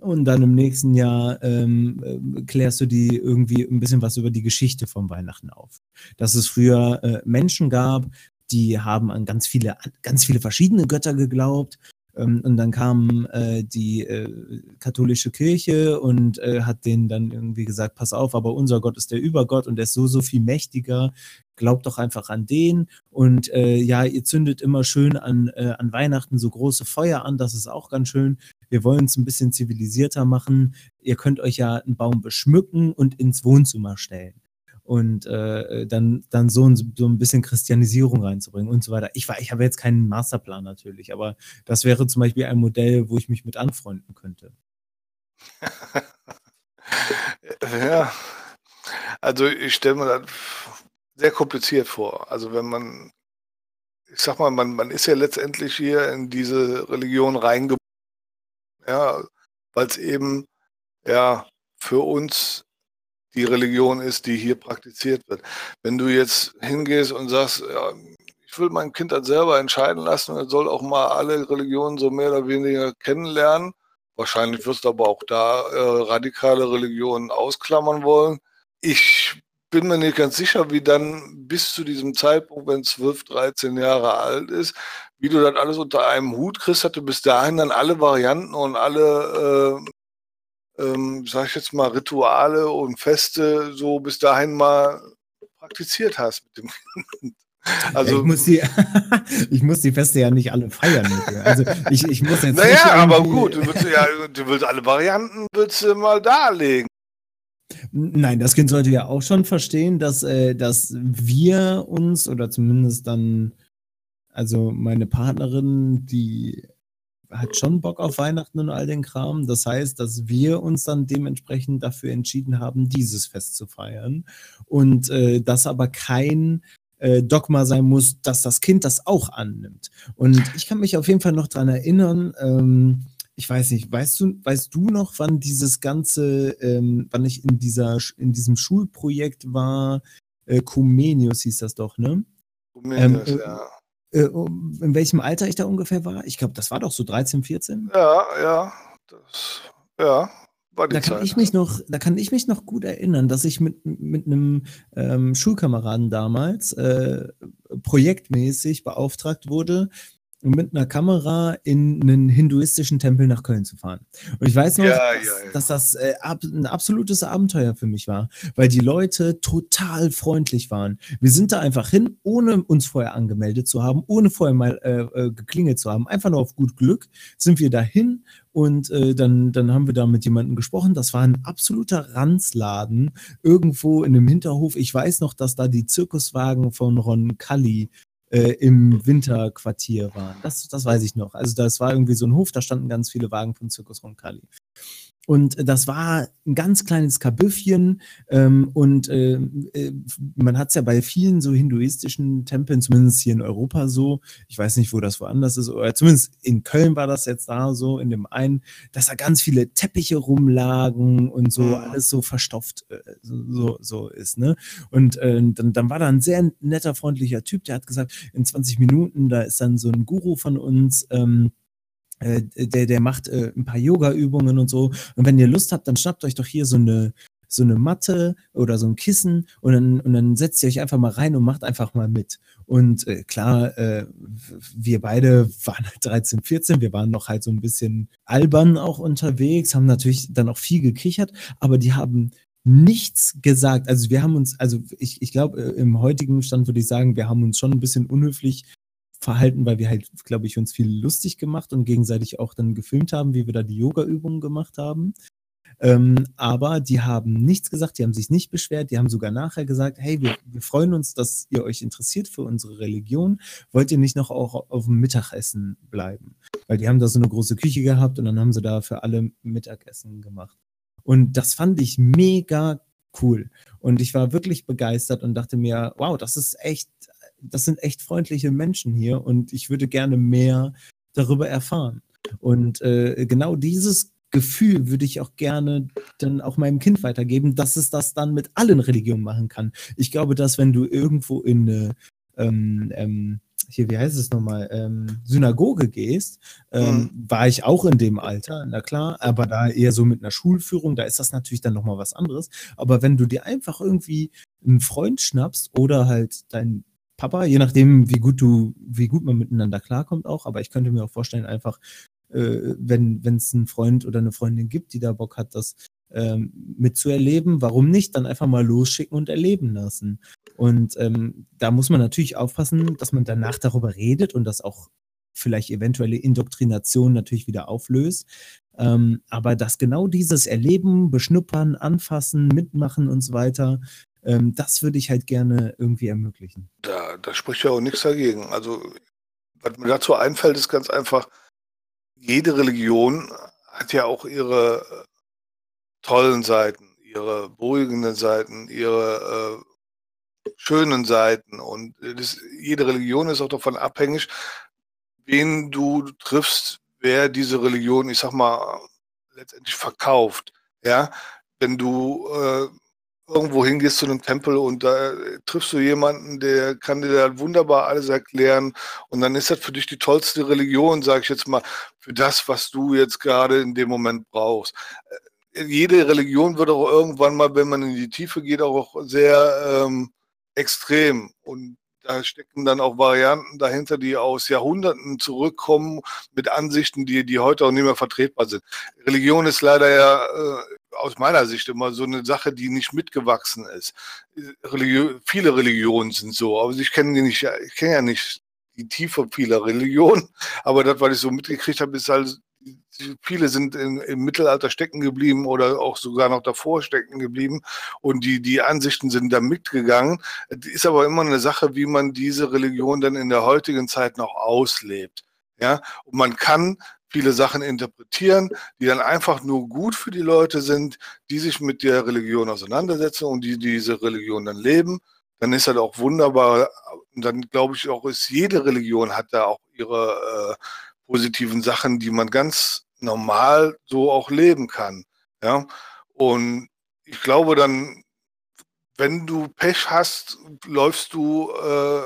Und dann im nächsten Jahr ähm, äh, klärst du die irgendwie ein bisschen was über die Geschichte von Weihnachten auf. Dass es früher äh, Menschen gab, die haben an ganz viele, ganz viele verschiedene Götter geglaubt. Ähm, und dann kam äh, die äh, katholische Kirche und äh, hat denen dann irgendwie gesagt, pass auf, aber unser Gott ist der Übergott und der ist so, so viel mächtiger. Glaubt doch einfach an den. Und äh, ja, ihr zündet immer schön an, äh, an Weihnachten so große Feuer an, das ist auch ganz schön wir wollen es ein bisschen zivilisierter machen. Ihr könnt euch ja einen Baum beschmücken und ins Wohnzimmer stellen. Und äh, dann, dann so, ein, so ein bisschen Christianisierung reinzubringen und so weiter. Ich, ich habe jetzt keinen Masterplan natürlich, aber das wäre zum Beispiel ein Modell, wo ich mich mit anfreunden könnte. [LAUGHS] ja, also ich stelle mir das sehr kompliziert vor. Also wenn man, ich sag mal, man, man ist ja letztendlich hier in diese Religion reingeboren ja, weil es eben ja für uns die Religion ist, die hier praktiziert wird. Wenn du jetzt hingehst und sagst, ja, ich will mein Kind dann selber entscheiden lassen, er soll auch mal alle Religionen so mehr oder weniger kennenlernen. Wahrscheinlich wirst du aber auch da äh, radikale Religionen ausklammern wollen. Ich bin mir nicht ganz sicher, wie dann bis zu diesem Zeitpunkt, wenn 12, 13 Jahre alt ist, wie du das alles unter einem Hut kriegst, du bis dahin dann alle Varianten und alle, äh, ähm, sag ich jetzt mal, Rituale und Feste so bis dahin mal praktiziert hast mit dem Kind. Also, ich, muss die, [LAUGHS] ich muss die Feste ja nicht alle feiern. Also ich, ich muss jetzt. Naja, aber gut, du willst ja, du willst alle Varianten willst du mal darlegen. Nein, das Kind sollte ja auch schon verstehen, dass, äh, dass wir uns oder zumindest dann, also meine Partnerin, die hat schon Bock auf Weihnachten und all den Kram. Das heißt, dass wir uns dann dementsprechend dafür entschieden haben, dieses Fest zu feiern. Und äh, das aber kein äh, Dogma sein muss, dass das Kind das auch annimmt. Und ich kann mich auf jeden Fall noch dran erinnern, ähm, ich weiß nicht, weißt du, weißt du noch, wann dieses ganze, ähm, wann ich in dieser, in diesem Schulprojekt war, äh, Comenius hieß das doch, ne? Comenius, ähm, äh, ja. Äh, in welchem Alter ich da ungefähr war? Ich glaube, das war doch so 13, 14. Ja, ja, das, ja. da kann ich mich noch, da kann ich mich noch gut erinnern, dass ich mit, mit einem ähm, Schulkameraden damals äh, projektmäßig beauftragt wurde, mit einer Kamera in einen hinduistischen Tempel nach Köln zu fahren. Und ich weiß noch, ja, dass, ja, ja. dass, das äh, ab, ein absolutes Abenteuer für mich war, weil die Leute total freundlich waren. Wir sind da einfach hin, ohne uns vorher angemeldet zu haben, ohne vorher mal äh, äh, geklingelt zu haben. Einfach nur auf gut Glück sind wir dahin und äh, dann, dann haben wir da mit jemandem gesprochen. Das war ein absoluter Ranzladen irgendwo in einem Hinterhof. Ich weiß noch, dass da die Zirkuswagen von Ron Cully äh, im Winterquartier waren. Das, das weiß ich noch. Also das war irgendwie so ein Hof, da standen ganz viele Wagen von Zirkus Roncalli. Und das war ein ganz kleines Kabüffchen. Ähm, und äh, äh man hat es ja bei vielen so hinduistischen Tempeln, zumindest hier in Europa so, ich weiß nicht, wo das woanders ist, oder zumindest in Köln war das jetzt da so, in dem einen, dass da ganz viele Teppiche rumlagen und so mhm. alles so verstopft äh, so, so ist. Ne? Und äh, dann, dann war da ein sehr netter, freundlicher Typ, der hat gesagt, in 20 Minuten, da ist dann so ein Guru von uns, ähm, äh, der, der macht äh, ein paar Yoga-Übungen und so. Und wenn ihr Lust habt, dann schnappt euch doch hier so eine, so eine Matte oder so ein Kissen und dann, und dann setzt ihr euch einfach mal rein und macht einfach mal mit. Und äh, klar, äh, wir beide waren halt 13, 14, wir waren noch halt so ein bisschen albern auch unterwegs, haben natürlich dann auch viel gekichert, aber die haben nichts gesagt. Also wir haben uns, also ich, ich glaube, äh, im heutigen Stand würde ich sagen, wir haben uns schon ein bisschen unhöflich verhalten, weil wir halt, glaube ich, uns viel lustig gemacht und gegenseitig auch dann gefilmt haben, wie wir da die Yoga-Übungen gemacht haben. Ähm, aber die haben nichts gesagt, die haben sich nicht beschwert, die haben sogar nachher gesagt, hey, wir, wir freuen uns, dass ihr euch interessiert für unsere Religion. Wollt ihr nicht noch auch auf dem Mittagessen bleiben? Weil die haben da so eine große Küche gehabt und dann haben sie da für alle Mittagessen gemacht. Und das fand ich mega cool. Und ich war wirklich begeistert und dachte mir, wow, das ist echt, das sind echt freundliche Menschen hier und ich würde gerne mehr darüber erfahren. Und äh, genau dieses Gefühl würde ich auch gerne dann auch meinem Kind weitergeben, dass es das dann mit allen Religionen machen kann. Ich glaube, dass wenn du irgendwo in eine ähm, ähm, hier, wie heißt es nochmal, ähm, Synagoge gehst, ähm, mhm. war ich auch in dem Alter, na klar, aber da eher so mit einer Schulführung, da ist das natürlich dann nochmal was anderes. Aber wenn du dir einfach irgendwie einen Freund schnappst oder halt dein Papa, je nachdem, wie gut du, wie gut man miteinander klarkommt auch, aber ich könnte mir auch vorstellen, einfach, äh, wenn es einen Freund oder eine Freundin gibt, die da Bock hat, das ähm, mitzuerleben, warum nicht dann einfach mal losschicken und erleben lassen? Und ähm, da muss man natürlich aufpassen, dass man danach darüber redet und das auch vielleicht eventuelle Indoktrination natürlich wieder auflöst. Ähm, aber dass genau dieses Erleben, Beschnuppern, Anfassen, Mitmachen und so weiter, ähm, das würde ich halt gerne irgendwie ermöglichen. Da, da spricht ja auch nichts dagegen. Also, was mir dazu einfällt, ist ganz einfach, jede Religion hat ja auch ihre äh, tollen Seiten, ihre beruhigenden Seiten, ihre äh, schönen Seiten. Und das, jede Religion ist auch davon abhängig, wen du triffst, wer diese Religion, ich sag mal, letztendlich verkauft. Ja, wenn du äh, irgendwo hingehst zu einem Tempel und da triffst du jemanden, der kann dir da wunderbar alles erklären und dann ist das für dich die tollste Religion, sage ich jetzt mal, für das, was du jetzt gerade in dem Moment brauchst. Äh, jede Religion wird auch irgendwann mal, wenn man in die Tiefe geht, auch sehr ähm, extrem und da stecken dann auch Varianten dahinter, die aus Jahrhunderten zurückkommen mit Ansichten, die, die heute auch nicht mehr vertretbar sind. Religion ist leider ja äh, aus meiner Sicht immer so eine Sache, die nicht mitgewachsen ist. Religio viele Religionen sind so, aber ich kenne nicht, ich kenne ja nicht die Tiefe vieler Religionen, aber das, was ich so mitgekriegt habe, ist halt, viele sind in, im Mittelalter stecken geblieben oder auch sogar noch davor stecken geblieben und die, die Ansichten sind da mitgegangen. Ist aber immer eine Sache, wie man diese Religion dann in der heutigen Zeit noch auslebt. Ja, und man kann viele Sachen interpretieren, die dann einfach nur gut für die Leute sind, die sich mit der Religion auseinandersetzen und die diese Religion dann leben, dann ist das auch wunderbar. Und dann glaube ich auch, ist jede Religion hat da auch ihre äh, positiven Sachen, die man ganz normal so auch leben kann. Ja, und ich glaube dann, wenn du Pech hast, läufst du, äh,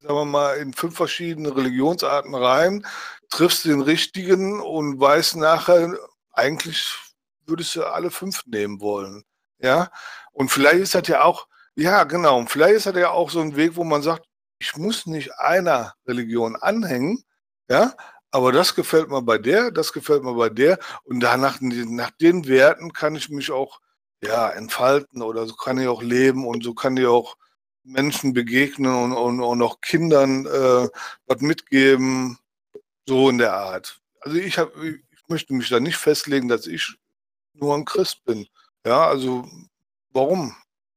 sagen wir mal, in fünf verschiedene Religionsarten rein, triffst den richtigen und weißt nachher, eigentlich würdest du alle fünf nehmen wollen. Ja, und vielleicht ist das ja auch, ja, genau, und vielleicht ist das ja auch so ein Weg, wo man sagt, ich muss nicht einer Religion anhängen, ja, aber das gefällt mir bei der, das gefällt mir bei der und danach, nach den Werten kann ich mich auch, ja, entfalten oder so kann ich auch leben und so kann ich auch Menschen begegnen und, und, und auch Kindern äh, was mitgeben, so in der Art. Also ich, hab, ich möchte mich da nicht festlegen, dass ich nur ein Christ bin. Ja, also warum?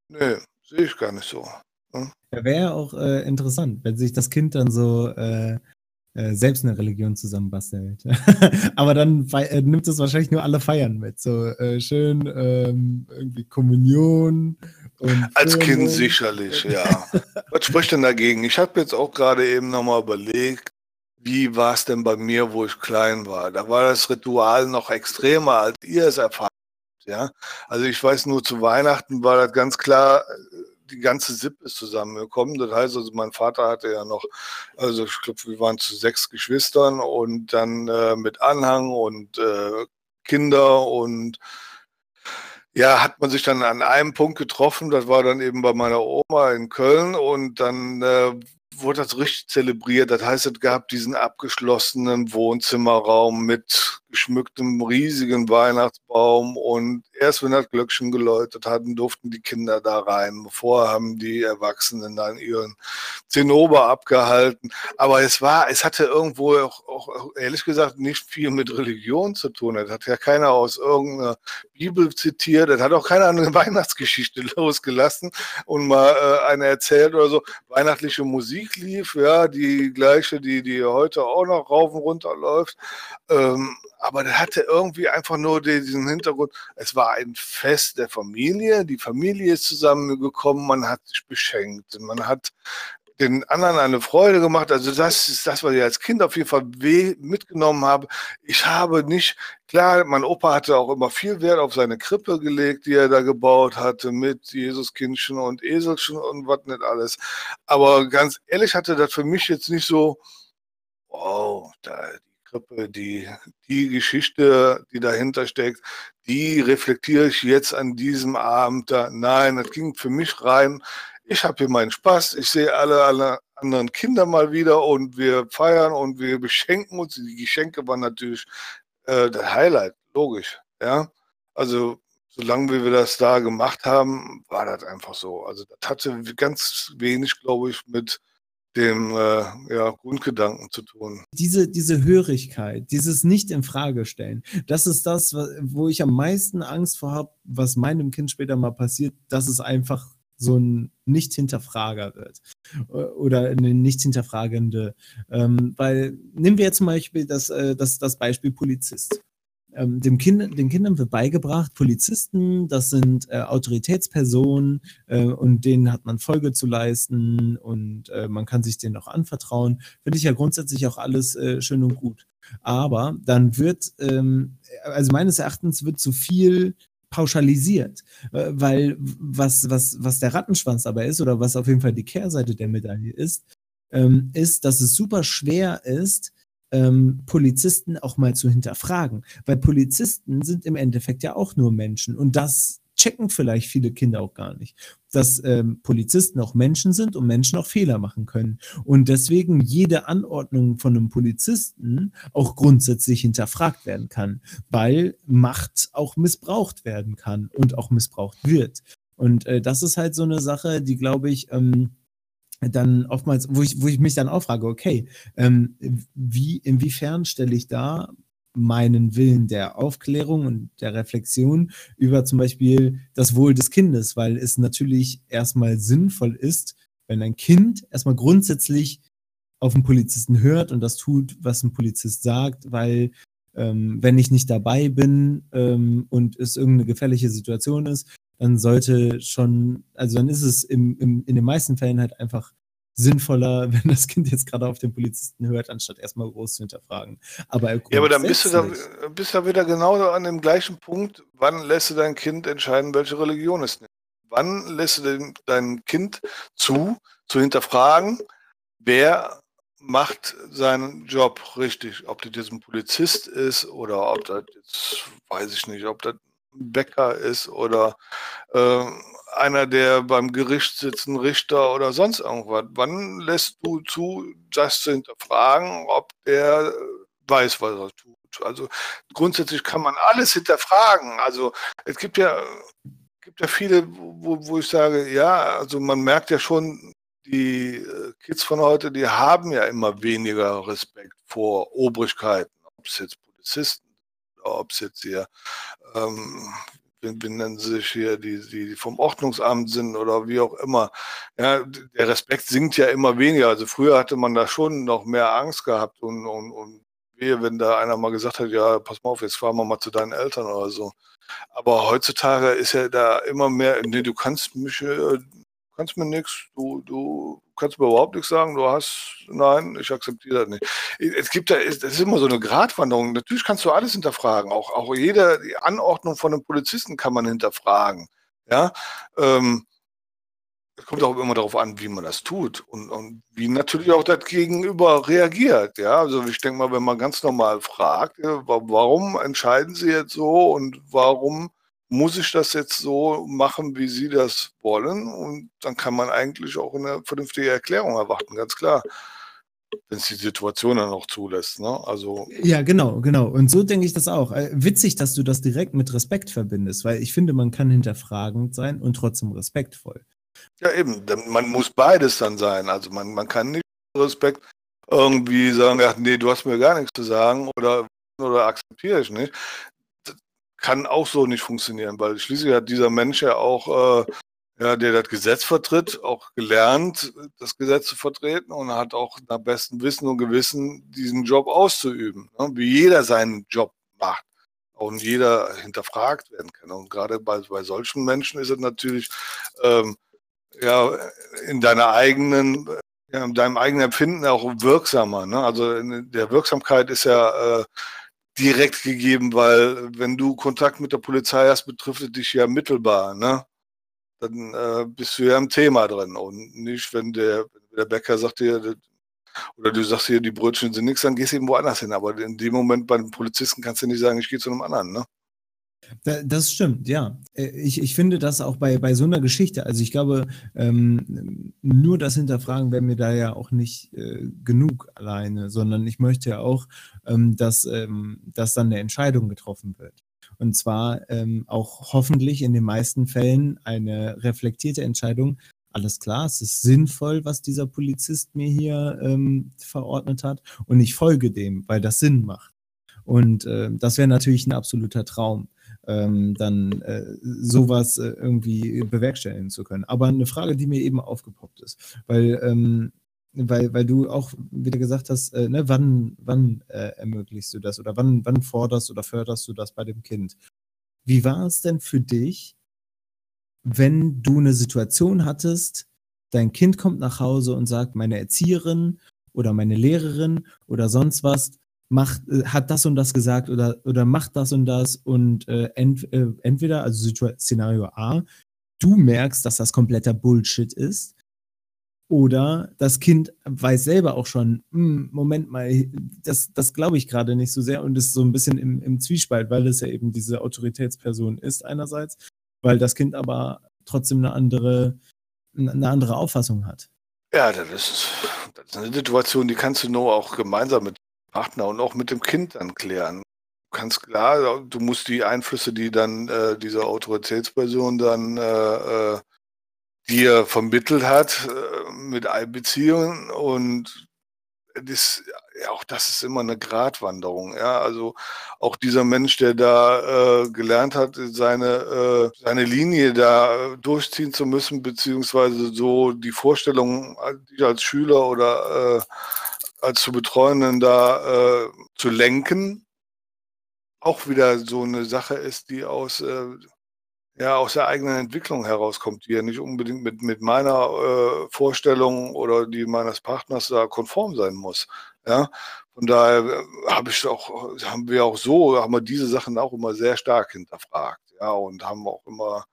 Nee, sehe ich gar nicht so. Hm? Ja, Wäre ja auch äh, interessant, wenn sich das Kind dann so äh, äh, selbst eine Religion zusammenbastelt. [LAUGHS] Aber dann äh, nimmt es wahrscheinlich nur alle Feiern mit. So äh, schön ähm, irgendwie Kommunion. Als Kind sicherlich, ja. [LAUGHS] Was spricht denn dagegen? Ich habe jetzt auch gerade eben nochmal überlegt, wie war es denn bei mir, wo ich klein war? Da war das Ritual noch extremer, als ihr es erfahren habt. Ja? Also ich weiß nur, zu Weihnachten war das ganz klar, die ganze SIP ist zusammengekommen. Das heißt also, mein Vater hatte ja noch, also ich glaube, wir waren zu sechs Geschwistern und dann äh, mit Anhang und äh, Kinder und ja, hat man sich dann an einem Punkt getroffen, das war dann eben bei meiner Oma in Köln und dann äh, wurde das richtig zelebriert. Das heißt, es gab diesen abgeschlossenen Wohnzimmerraum mit geschmücktem riesigen Weihnachtsbaum und erst wenn das Glöckchen geläutet hatten, durften die Kinder da rein. Bevor haben die Erwachsenen dann ihren Zinnober abgehalten. Aber es war, es hatte irgendwo auch, auch ehrlich gesagt nicht viel mit Religion zu tun. Das hat ja keiner aus irgendeiner Bibel zitiert, das hat auch keiner eine [LAUGHS] Weihnachtsgeschichte losgelassen und mal äh, eine erzählt oder so. Weihnachtliche Musik lief, ja, die gleiche, die, die heute auch noch rauf und runter läuft. Ähm, aber das hatte irgendwie einfach nur diesen Hintergrund. Es war ein Fest der Familie. Die Familie ist zusammengekommen. Man hat sich beschenkt. Man hat den anderen eine Freude gemacht. Also das ist das, was ich als Kind auf jeden Fall mitgenommen habe. Ich habe nicht, klar, mein Opa hatte auch immer viel Wert auf seine Krippe gelegt, die er da gebaut hatte mit Jesuskindchen und Eselchen und was nicht alles. Aber ganz ehrlich hatte das für mich jetzt nicht so, wow, da, Krippe, die, die Geschichte, die dahinter steckt, die reflektiere ich jetzt an diesem Abend da. Nein, das ging für mich rein. Ich habe hier meinen Spaß. Ich sehe alle, alle anderen Kinder mal wieder und wir feiern und wir beschenken uns. Die Geschenke waren natürlich äh, das Highlight, logisch. Ja, also solange wir das da gemacht haben, war das einfach so. Also das hatte ganz wenig, glaube ich, mit dem äh, ja, Grundgedanken zu tun. Diese, diese Hörigkeit, dieses nicht in Frage stellen, das ist das, wo ich am meisten Angst vor habe, was meinem Kind später mal passiert, dass es einfach so ein Nicht-Hinterfrager wird oder eine nicht-hinterfragende. Ähm, weil nehmen wir jetzt zum Beispiel das, äh, das, das Beispiel Polizist ähm, dem kind, den Kindern wird beigebracht, Polizisten, das sind äh, Autoritätspersonen äh, und denen hat man Folge zu leisten und äh, man kann sich denen auch anvertrauen. Finde ich ja grundsätzlich auch alles äh, schön und gut. Aber dann wird, ähm, also meines Erachtens wird zu viel pauschalisiert, äh, weil was, was, was der Rattenschwanz aber ist oder was auf jeden Fall die Kehrseite der Medaille ist, ähm, ist, dass es super schwer ist, ähm, Polizisten auch mal zu hinterfragen. Weil Polizisten sind im Endeffekt ja auch nur Menschen und das checken vielleicht viele Kinder auch gar nicht, dass ähm, Polizisten auch Menschen sind und Menschen auch Fehler machen können. Und deswegen jede Anordnung von einem Polizisten auch grundsätzlich hinterfragt werden kann, weil Macht auch missbraucht werden kann und auch missbraucht wird. Und äh, das ist halt so eine Sache, die, glaube ich, ähm, dann oftmals, wo ich, wo ich mich dann auch frage, okay, ähm, wie, inwiefern stelle ich da meinen Willen der Aufklärung und der Reflexion über zum Beispiel das Wohl des Kindes, weil es natürlich erstmal sinnvoll ist, wenn ein Kind erstmal grundsätzlich auf einen Polizisten hört und das tut, was ein Polizist sagt, weil ähm, wenn ich nicht dabei bin ähm, und es irgendeine gefährliche Situation ist, dann sollte schon, also dann ist es im, im, in den meisten Fällen halt einfach sinnvoller, [LAUGHS] wenn das Kind jetzt gerade auf den Polizisten hört, anstatt erstmal groß zu hinterfragen. Aber ja, aber dann bist du da, bist du wieder genau an dem gleichen Punkt, wann lässt du dein Kind entscheiden, welche Religion es nimmt? Wann lässt du dein, dein Kind zu, zu hinterfragen, wer macht seinen Job richtig? Ob das jetzt ein Polizist ist oder ob das jetzt, weiß ich nicht, ob das Bäcker ist oder äh, einer, der beim Gericht sitzt, ein Richter oder sonst irgendwas. Wann lässt du zu, das zu hinterfragen, ob der weiß, was er tut? Also grundsätzlich kann man alles hinterfragen. Also es gibt ja, gibt ja viele, wo, wo ich sage, ja, also man merkt ja schon, die äh, Kids von heute, die haben ja immer weniger Respekt vor Obrigkeiten, ob es jetzt Polizisten ob es jetzt hier, ähm, wie, wie nennen sie sich hier, die, die vom Ordnungsamt sind oder wie auch immer. Ja, der Respekt sinkt ja immer weniger. Also früher hatte man da schon noch mehr Angst gehabt und, und, und wehe, wenn da einer mal gesagt hat, ja, pass mal auf, jetzt fahren wir mal zu deinen Eltern oder so. Aber heutzutage ist ja da immer mehr, nee, du kannst mich, äh, kannst mir nichts, du, du kannst mir überhaupt nichts sagen, du hast, nein, ich akzeptiere das nicht. Es gibt da, das ist immer so eine Gratwanderung. Natürlich kannst du alles hinterfragen. Auch, auch jede Anordnung von einem Polizisten kann man hinterfragen. Ja, ähm, es kommt auch immer darauf an, wie man das tut und, und wie natürlich auch das Gegenüber reagiert. Ja, also ich denke mal, wenn man ganz normal fragt, warum entscheiden Sie jetzt so und warum muss ich das jetzt so machen, wie Sie das wollen? Und dann kann man eigentlich auch eine vernünftige Erklärung erwarten, ganz klar. wenn es die Situation dann auch zulässt. Ne? Also ja, genau, genau. Und so denke ich das auch. Äh, witzig, dass du das direkt mit Respekt verbindest, weil ich finde, man kann hinterfragend sein und trotzdem respektvoll. Ja, eben. Man muss beides dann sein. Also man, man kann nicht Respekt irgendwie sagen, ach nee, du hast mir gar nichts zu sagen oder, oder akzeptiere ich nicht. Kann auch so nicht funktionieren, weil schließlich hat dieser Mensch ja auch äh, ja, der das Gesetz vertritt, auch gelernt, das Gesetz zu vertreten und hat auch nach bestem Wissen und Gewissen diesen Job auszuüben, ne? wie jeder seinen Job macht und jeder hinterfragt werden kann. Und gerade bei, bei solchen Menschen ist es natürlich ähm, ja in deiner eigenen, ja, in deinem eigenen Empfinden auch wirksamer. Ne? Also der Wirksamkeit ist ja äh, direkt gegeben, weil wenn du Kontakt mit der Polizei hast, betrifft es dich ja mittelbar. Ne? dann äh, bist du ja im Thema drin und nicht, wenn der, der Bäcker sagt dir, oder du sagst hier, die Brötchen sind nichts, dann gehst du eben woanders hin. Aber in dem Moment bei den Polizisten kannst du nicht sagen, ich gehe zu einem anderen, ne? Das stimmt, ja. Äh, ich, ich finde das auch bei, bei so einer Geschichte. Also ich glaube, ähm, nur das Hinterfragen wäre mir da ja auch nicht äh, genug alleine, sondern ich möchte ja auch, ähm, dass, ähm, dass dann eine Entscheidung getroffen wird. Und zwar ähm, auch hoffentlich in den meisten Fällen eine reflektierte Entscheidung. Alles klar, es ist sinnvoll, was dieser Polizist mir hier ähm, verordnet hat. Und ich folge dem, weil das Sinn macht. Und äh, das wäre natürlich ein absoluter Traum, ähm, dann äh, sowas äh, irgendwie bewerkstelligen zu können. Aber eine Frage, die mir eben aufgepoppt ist, weil ähm, weil, weil du auch wieder gesagt hast, äh, ne, wann, wann äh, ermöglichst du das oder wann, wann forderst oder förderst du das bei dem Kind? Wie war es denn für dich, wenn du eine Situation hattest, dein Kind kommt nach Hause und sagt, meine Erzieherin oder meine Lehrerin oder sonst was macht, äh, hat das und das gesagt oder, oder macht das und das und äh, ent, äh, entweder, also Szenario A, du merkst, dass das kompletter Bullshit ist oder das Kind weiß selber auch schon, hm, Moment mal, das, das glaube ich gerade nicht so sehr und ist so ein bisschen im, im Zwiespalt, weil es ja eben diese Autoritätsperson ist einerseits, weil das Kind aber trotzdem eine andere, eine andere Auffassung hat. Ja, das ist, das ist eine Situation, die kannst du nur auch gemeinsam mit Partner und auch mit dem Kind dann klären. Kannst klar, du musst die Einflüsse, die dann äh, diese Autoritätsperson dann äh, äh dir vermittelt hat, äh, mit Einbeziehungen und das, ja, auch das ist immer eine Gratwanderung. Ja, also auch dieser Mensch, der da äh, gelernt hat, seine, äh, seine Linie da durchziehen zu müssen, beziehungsweise so die Vorstellung, die als Schüler oder äh, als zu Betreuenden da äh, zu lenken, auch wieder so eine Sache ist, die aus äh, ja, aus der eigenen Entwicklung herauskommt, die ja nicht unbedingt mit, mit meiner äh, Vorstellung oder die meines Partners da konform sein muss. Ja, von daher äh, habe ich auch, haben wir auch so, haben wir diese Sachen auch immer sehr stark hinterfragt, ja, und haben auch immer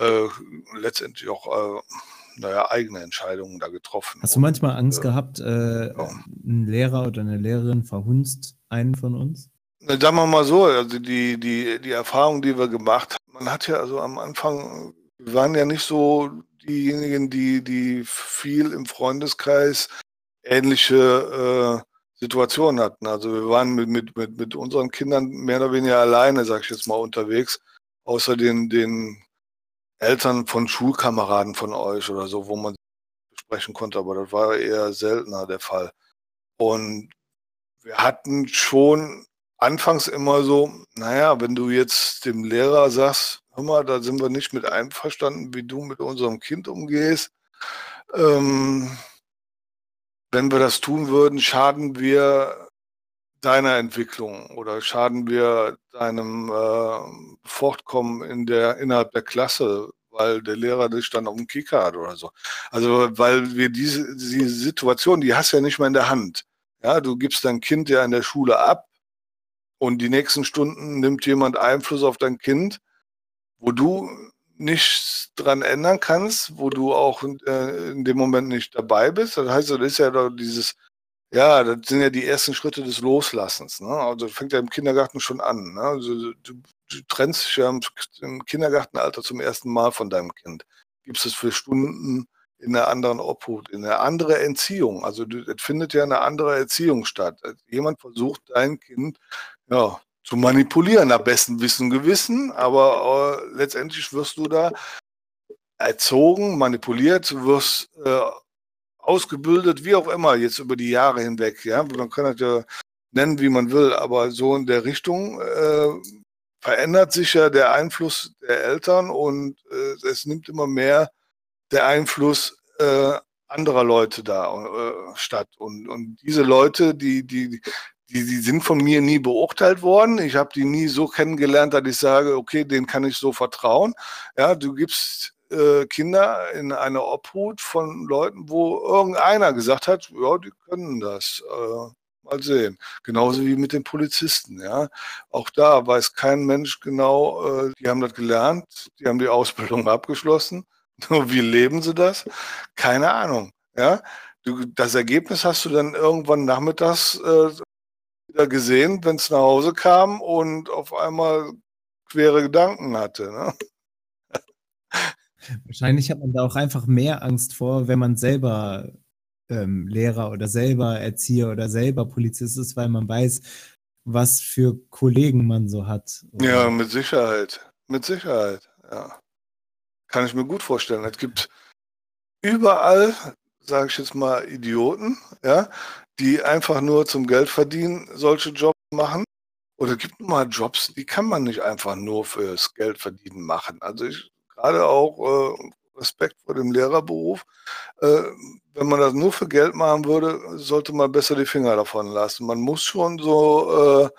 äh, letztendlich auch, äh, naja, eigene Entscheidungen da getroffen. Hast du manchmal Angst und, äh, gehabt, äh, ja. ein Lehrer oder eine Lehrerin verhunzt einen von uns? Sagen wir mal so, also die, die, die Erfahrung, die wir gemacht haben, man hat ja also am Anfang, wir waren ja nicht so diejenigen, die, die viel im Freundeskreis ähnliche äh, Situationen hatten. Also wir waren mit, mit, mit, mit unseren Kindern mehr oder weniger alleine, sag ich jetzt mal, unterwegs, außer den, den Eltern von Schulkameraden von euch oder so, wo man sprechen konnte, aber das war eher seltener der Fall. Und wir hatten schon anfangs immer so, naja, wenn du jetzt dem Lehrer sagst, hör mal, da sind wir nicht mit einverstanden, wie du mit unserem Kind umgehst. Ähm, wenn wir das tun würden, schaden wir deiner Entwicklung oder schaden wir deinem äh, Fortkommen in der, innerhalb der Klasse, weil der Lehrer dich dann auf dem Kicker hat oder so. Also, weil wir diese, diese Situation, die hast du ja nicht mehr in der Hand. Ja, du gibst dein Kind ja in der Schule ab und die nächsten Stunden nimmt jemand Einfluss auf dein Kind, wo du nichts dran ändern kannst, wo du auch äh, in dem Moment nicht dabei bist. Das heißt, das ist ja dieses, ja, das sind ja die ersten Schritte des Loslassens. Ne? Also fängt ja im Kindergarten schon an. Ne? Also, du, du, trennst dich ja im, Kindergartenalter zum ersten Mal von deinem Kind. Gibst es für Stunden in einer anderen Obhut, in eine andere Entziehung. Also es findet ja eine andere Erziehung statt. Jemand versucht dein Kind ja, zu manipulieren, nach bestem Wissen Gewissen, aber äh, letztendlich wirst du da erzogen, manipuliert, wirst äh, ausgebildet, wie auch immer, jetzt über die Jahre hinweg. Ja, man kann das ja nennen, wie man will, aber so in der Richtung äh, verändert sich ja der Einfluss der Eltern und äh, es nimmt immer mehr der Einfluss äh, anderer Leute da äh, statt. Und, und diese Leute, die, die, die, die sind von mir nie beurteilt worden. Ich habe die nie so kennengelernt, dass ich sage, okay, denen kann ich so vertrauen. Ja, du gibst äh, Kinder in eine Obhut von Leuten, wo irgendeiner gesagt hat, ja, die können das. Äh, mal sehen. Genauso wie mit den Polizisten, ja. Auch da weiß kein Mensch genau, äh, die haben das gelernt, die haben die Ausbildung abgeschlossen. [LAUGHS] Wie leben sie das? Keine Ahnung, ja. Du, das Ergebnis hast du dann irgendwann nachmittags äh, wieder gesehen, wenn es nach Hause kam und auf einmal quere Gedanken hatte. Ne? [LAUGHS] Wahrscheinlich hat man da auch einfach mehr Angst vor, wenn man selber ähm, Lehrer oder selber Erzieher oder selber Polizist ist, weil man weiß, was für Kollegen man so hat. Oder? Ja, mit Sicherheit. Mit Sicherheit, ja. Kann ich mir gut vorstellen. Es gibt überall, sage ich jetzt mal, Idioten, ja, die einfach nur zum Geld verdienen solche Jobs machen. Oder es gibt mal Jobs, die kann man nicht einfach nur fürs Geld verdienen machen. Also ich gerade auch äh, Respekt vor dem Lehrerberuf. Äh, wenn man das nur für Geld machen würde, sollte man besser die Finger davon lassen. Man muss schon so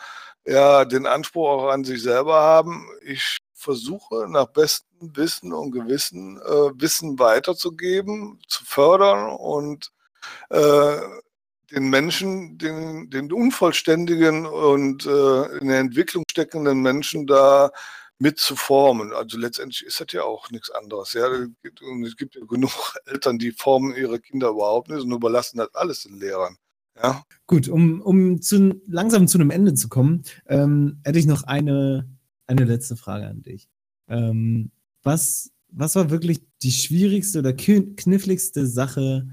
äh, ja, den Anspruch auch an sich selber haben. Ich versuche nach bestem Wissen und Gewissen äh, Wissen weiterzugeben, zu fördern und äh, den Menschen, den, den unvollständigen und äh, in der Entwicklung steckenden Menschen da mit zu formen. Also letztendlich ist das ja auch nichts anderes. Ja? Und es gibt ja genug [LAUGHS] Eltern, die formen ihre Kinder überhaupt nicht und überlassen das alles den Lehrern. Ja? Gut, um, um zu, langsam zu einem Ende zu kommen, ähm, hätte ich noch eine, eine letzte Frage an dich. Ähm, was, was war wirklich die schwierigste oder kniffligste Sache,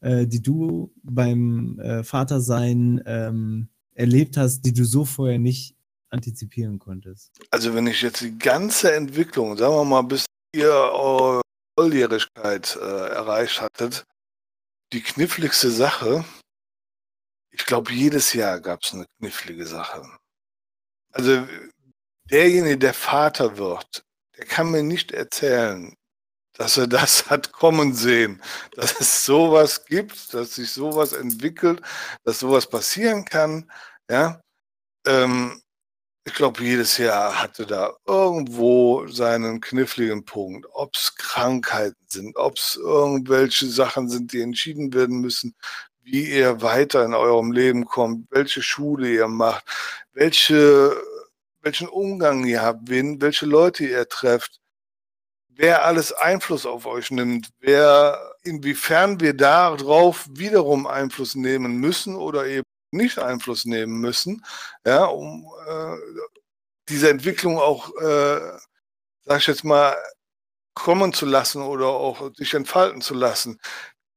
äh, die du beim äh, Vatersein ähm, erlebt hast, die du so vorher nicht antizipieren konntest? Also wenn ich jetzt die ganze Entwicklung, sagen wir mal, bis ihr eure Volljährigkeit äh, erreicht hattet, die kniffligste Sache, ich glaube, jedes Jahr gab es eine knifflige Sache. Also derjenige, der Vater wird, der kann mir nicht erzählen, dass er das [LAUGHS] hat kommen sehen, dass es sowas gibt, dass sich sowas entwickelt, dass sowas passieren kann. Ja, ähm, ich glaube, jedes Jahr hatte da irgendwo seinen kniffligen Punkt. Ob es Krankheiten sind, ob es irgendwelche Sachen sind, die entschieden werden müssen, wie ihr weiter in eurem Leben kommt, welche Schule ihr macht, welche, welchen Umgang ihr habt, wen, welche Leute ihr trefft, wer alles Einfluss auf euch nimmt, wer, inwiefern wir darauf wiederum Einfluss nehmen müssen oder eben nicht Einfluss nehmen müssen, ja, um äh, diese Entwicklung auch, äh, sag ich jetzt mal, kommen zu lassen oder auch sich entfalten zu lassen.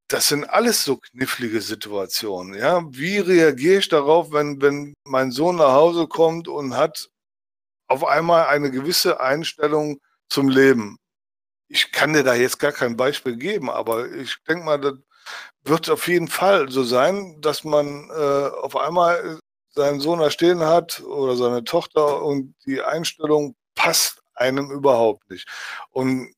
Das sind alles so knifflige Situationen. Ja? Wie reagiere ich darauf, wenn, wenn mein Sohn nach Hause kommt und hat auf einmal eine gewisse Einstellung zum Leben? Ich kann dir da jetzt gar kein Beispiel geben, aber ich denke mal, das wird auf jeden Fall so sein, dass man äh, auf einmal seinen Sohn da stehen hat oder seine Tochter und die Einstellung passt einem überhaupt nicht. Und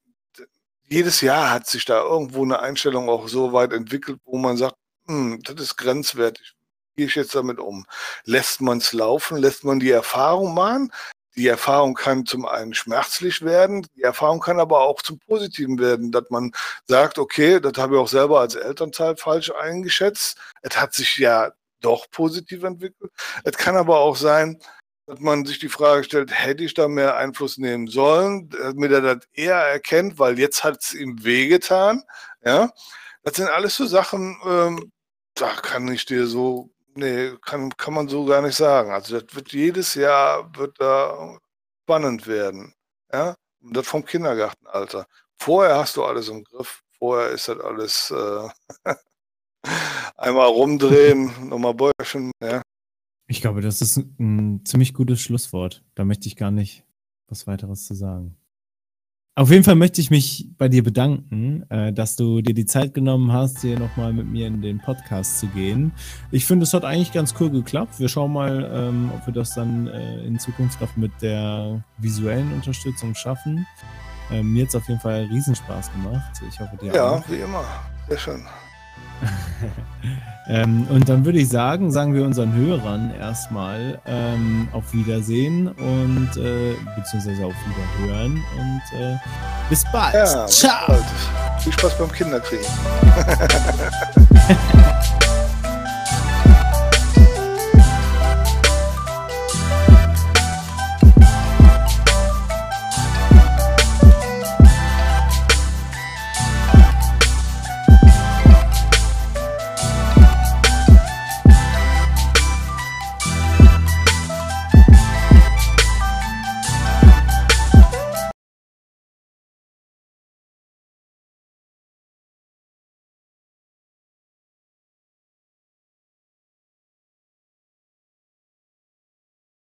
jedes Jahr hat sich da irgendwo eine Einstellung auch so weit entwickelt, wo man sagt, hm, das ist grenzwertig. Wie gehe ich jetzt damit um? Lässt man es laufen? Lässt man die Erfahrung machen? Die Erfahrung kann zum einen schmerzlich werden, die Erfahrung kann aber auch zum Positiven werden, dass man sagt, okay, das habe ich auch selber als Elternteil falsch eingeschätzt. Es hat sich ja doch positiv entwickelt. Es kann aber auch sein, dass man sich die Frage stellt, hätte ich da mehr Einfluss nehmen sollen, damit er das eher erkennt, weil jetzt hat es ihm wehgetan. Ja, das sind alles so Sachen, ähm, da kann ich dir so Nee, kann, kann man so gar nicht sagen. Also das wird jedes Jahr wird da spannend werden. Ja? Und das vom Kindergartenalter. Vorher hast du alles im Griff. Vorher ist das alles äh, [LAUGHS] einmal rumdrehen, nochmal Bäuerchen. Ja. Ich glaube, das ist ein ziemlich gutes Schlusswort. Da möchte ich gar nicht was weiteres zu sagen. Auf jeden Fall möchte ich mich bei dir bedanken, äh, dass du dir die Zeit genommen hast, hier nochmal mit mir in den Podcast zu gehen. Ich finde, es hat eigentlich ganz cool geklappt. Wir schauen mal, ähm, ob wir das dann äh, in Zukunft auch mit der visuellen Unterstützung schaffen. Ähm, mir hat es auf jeden Fall Riesenspaß gemacht. Ich hoffe, dir ja, auch. Ja, wie immer. Sehr schön. [LAUGHS] ähm, und dann würde ich sagen, sagen wir unseren Hörern erstmal ähm, auf Wiedersehen und äh, beziehungsweise auf Wiederhören und äh, bis bald. Ja, Ciao. Bis bald. Viel Spaß beim Kinderkriegen. [LAUGHS]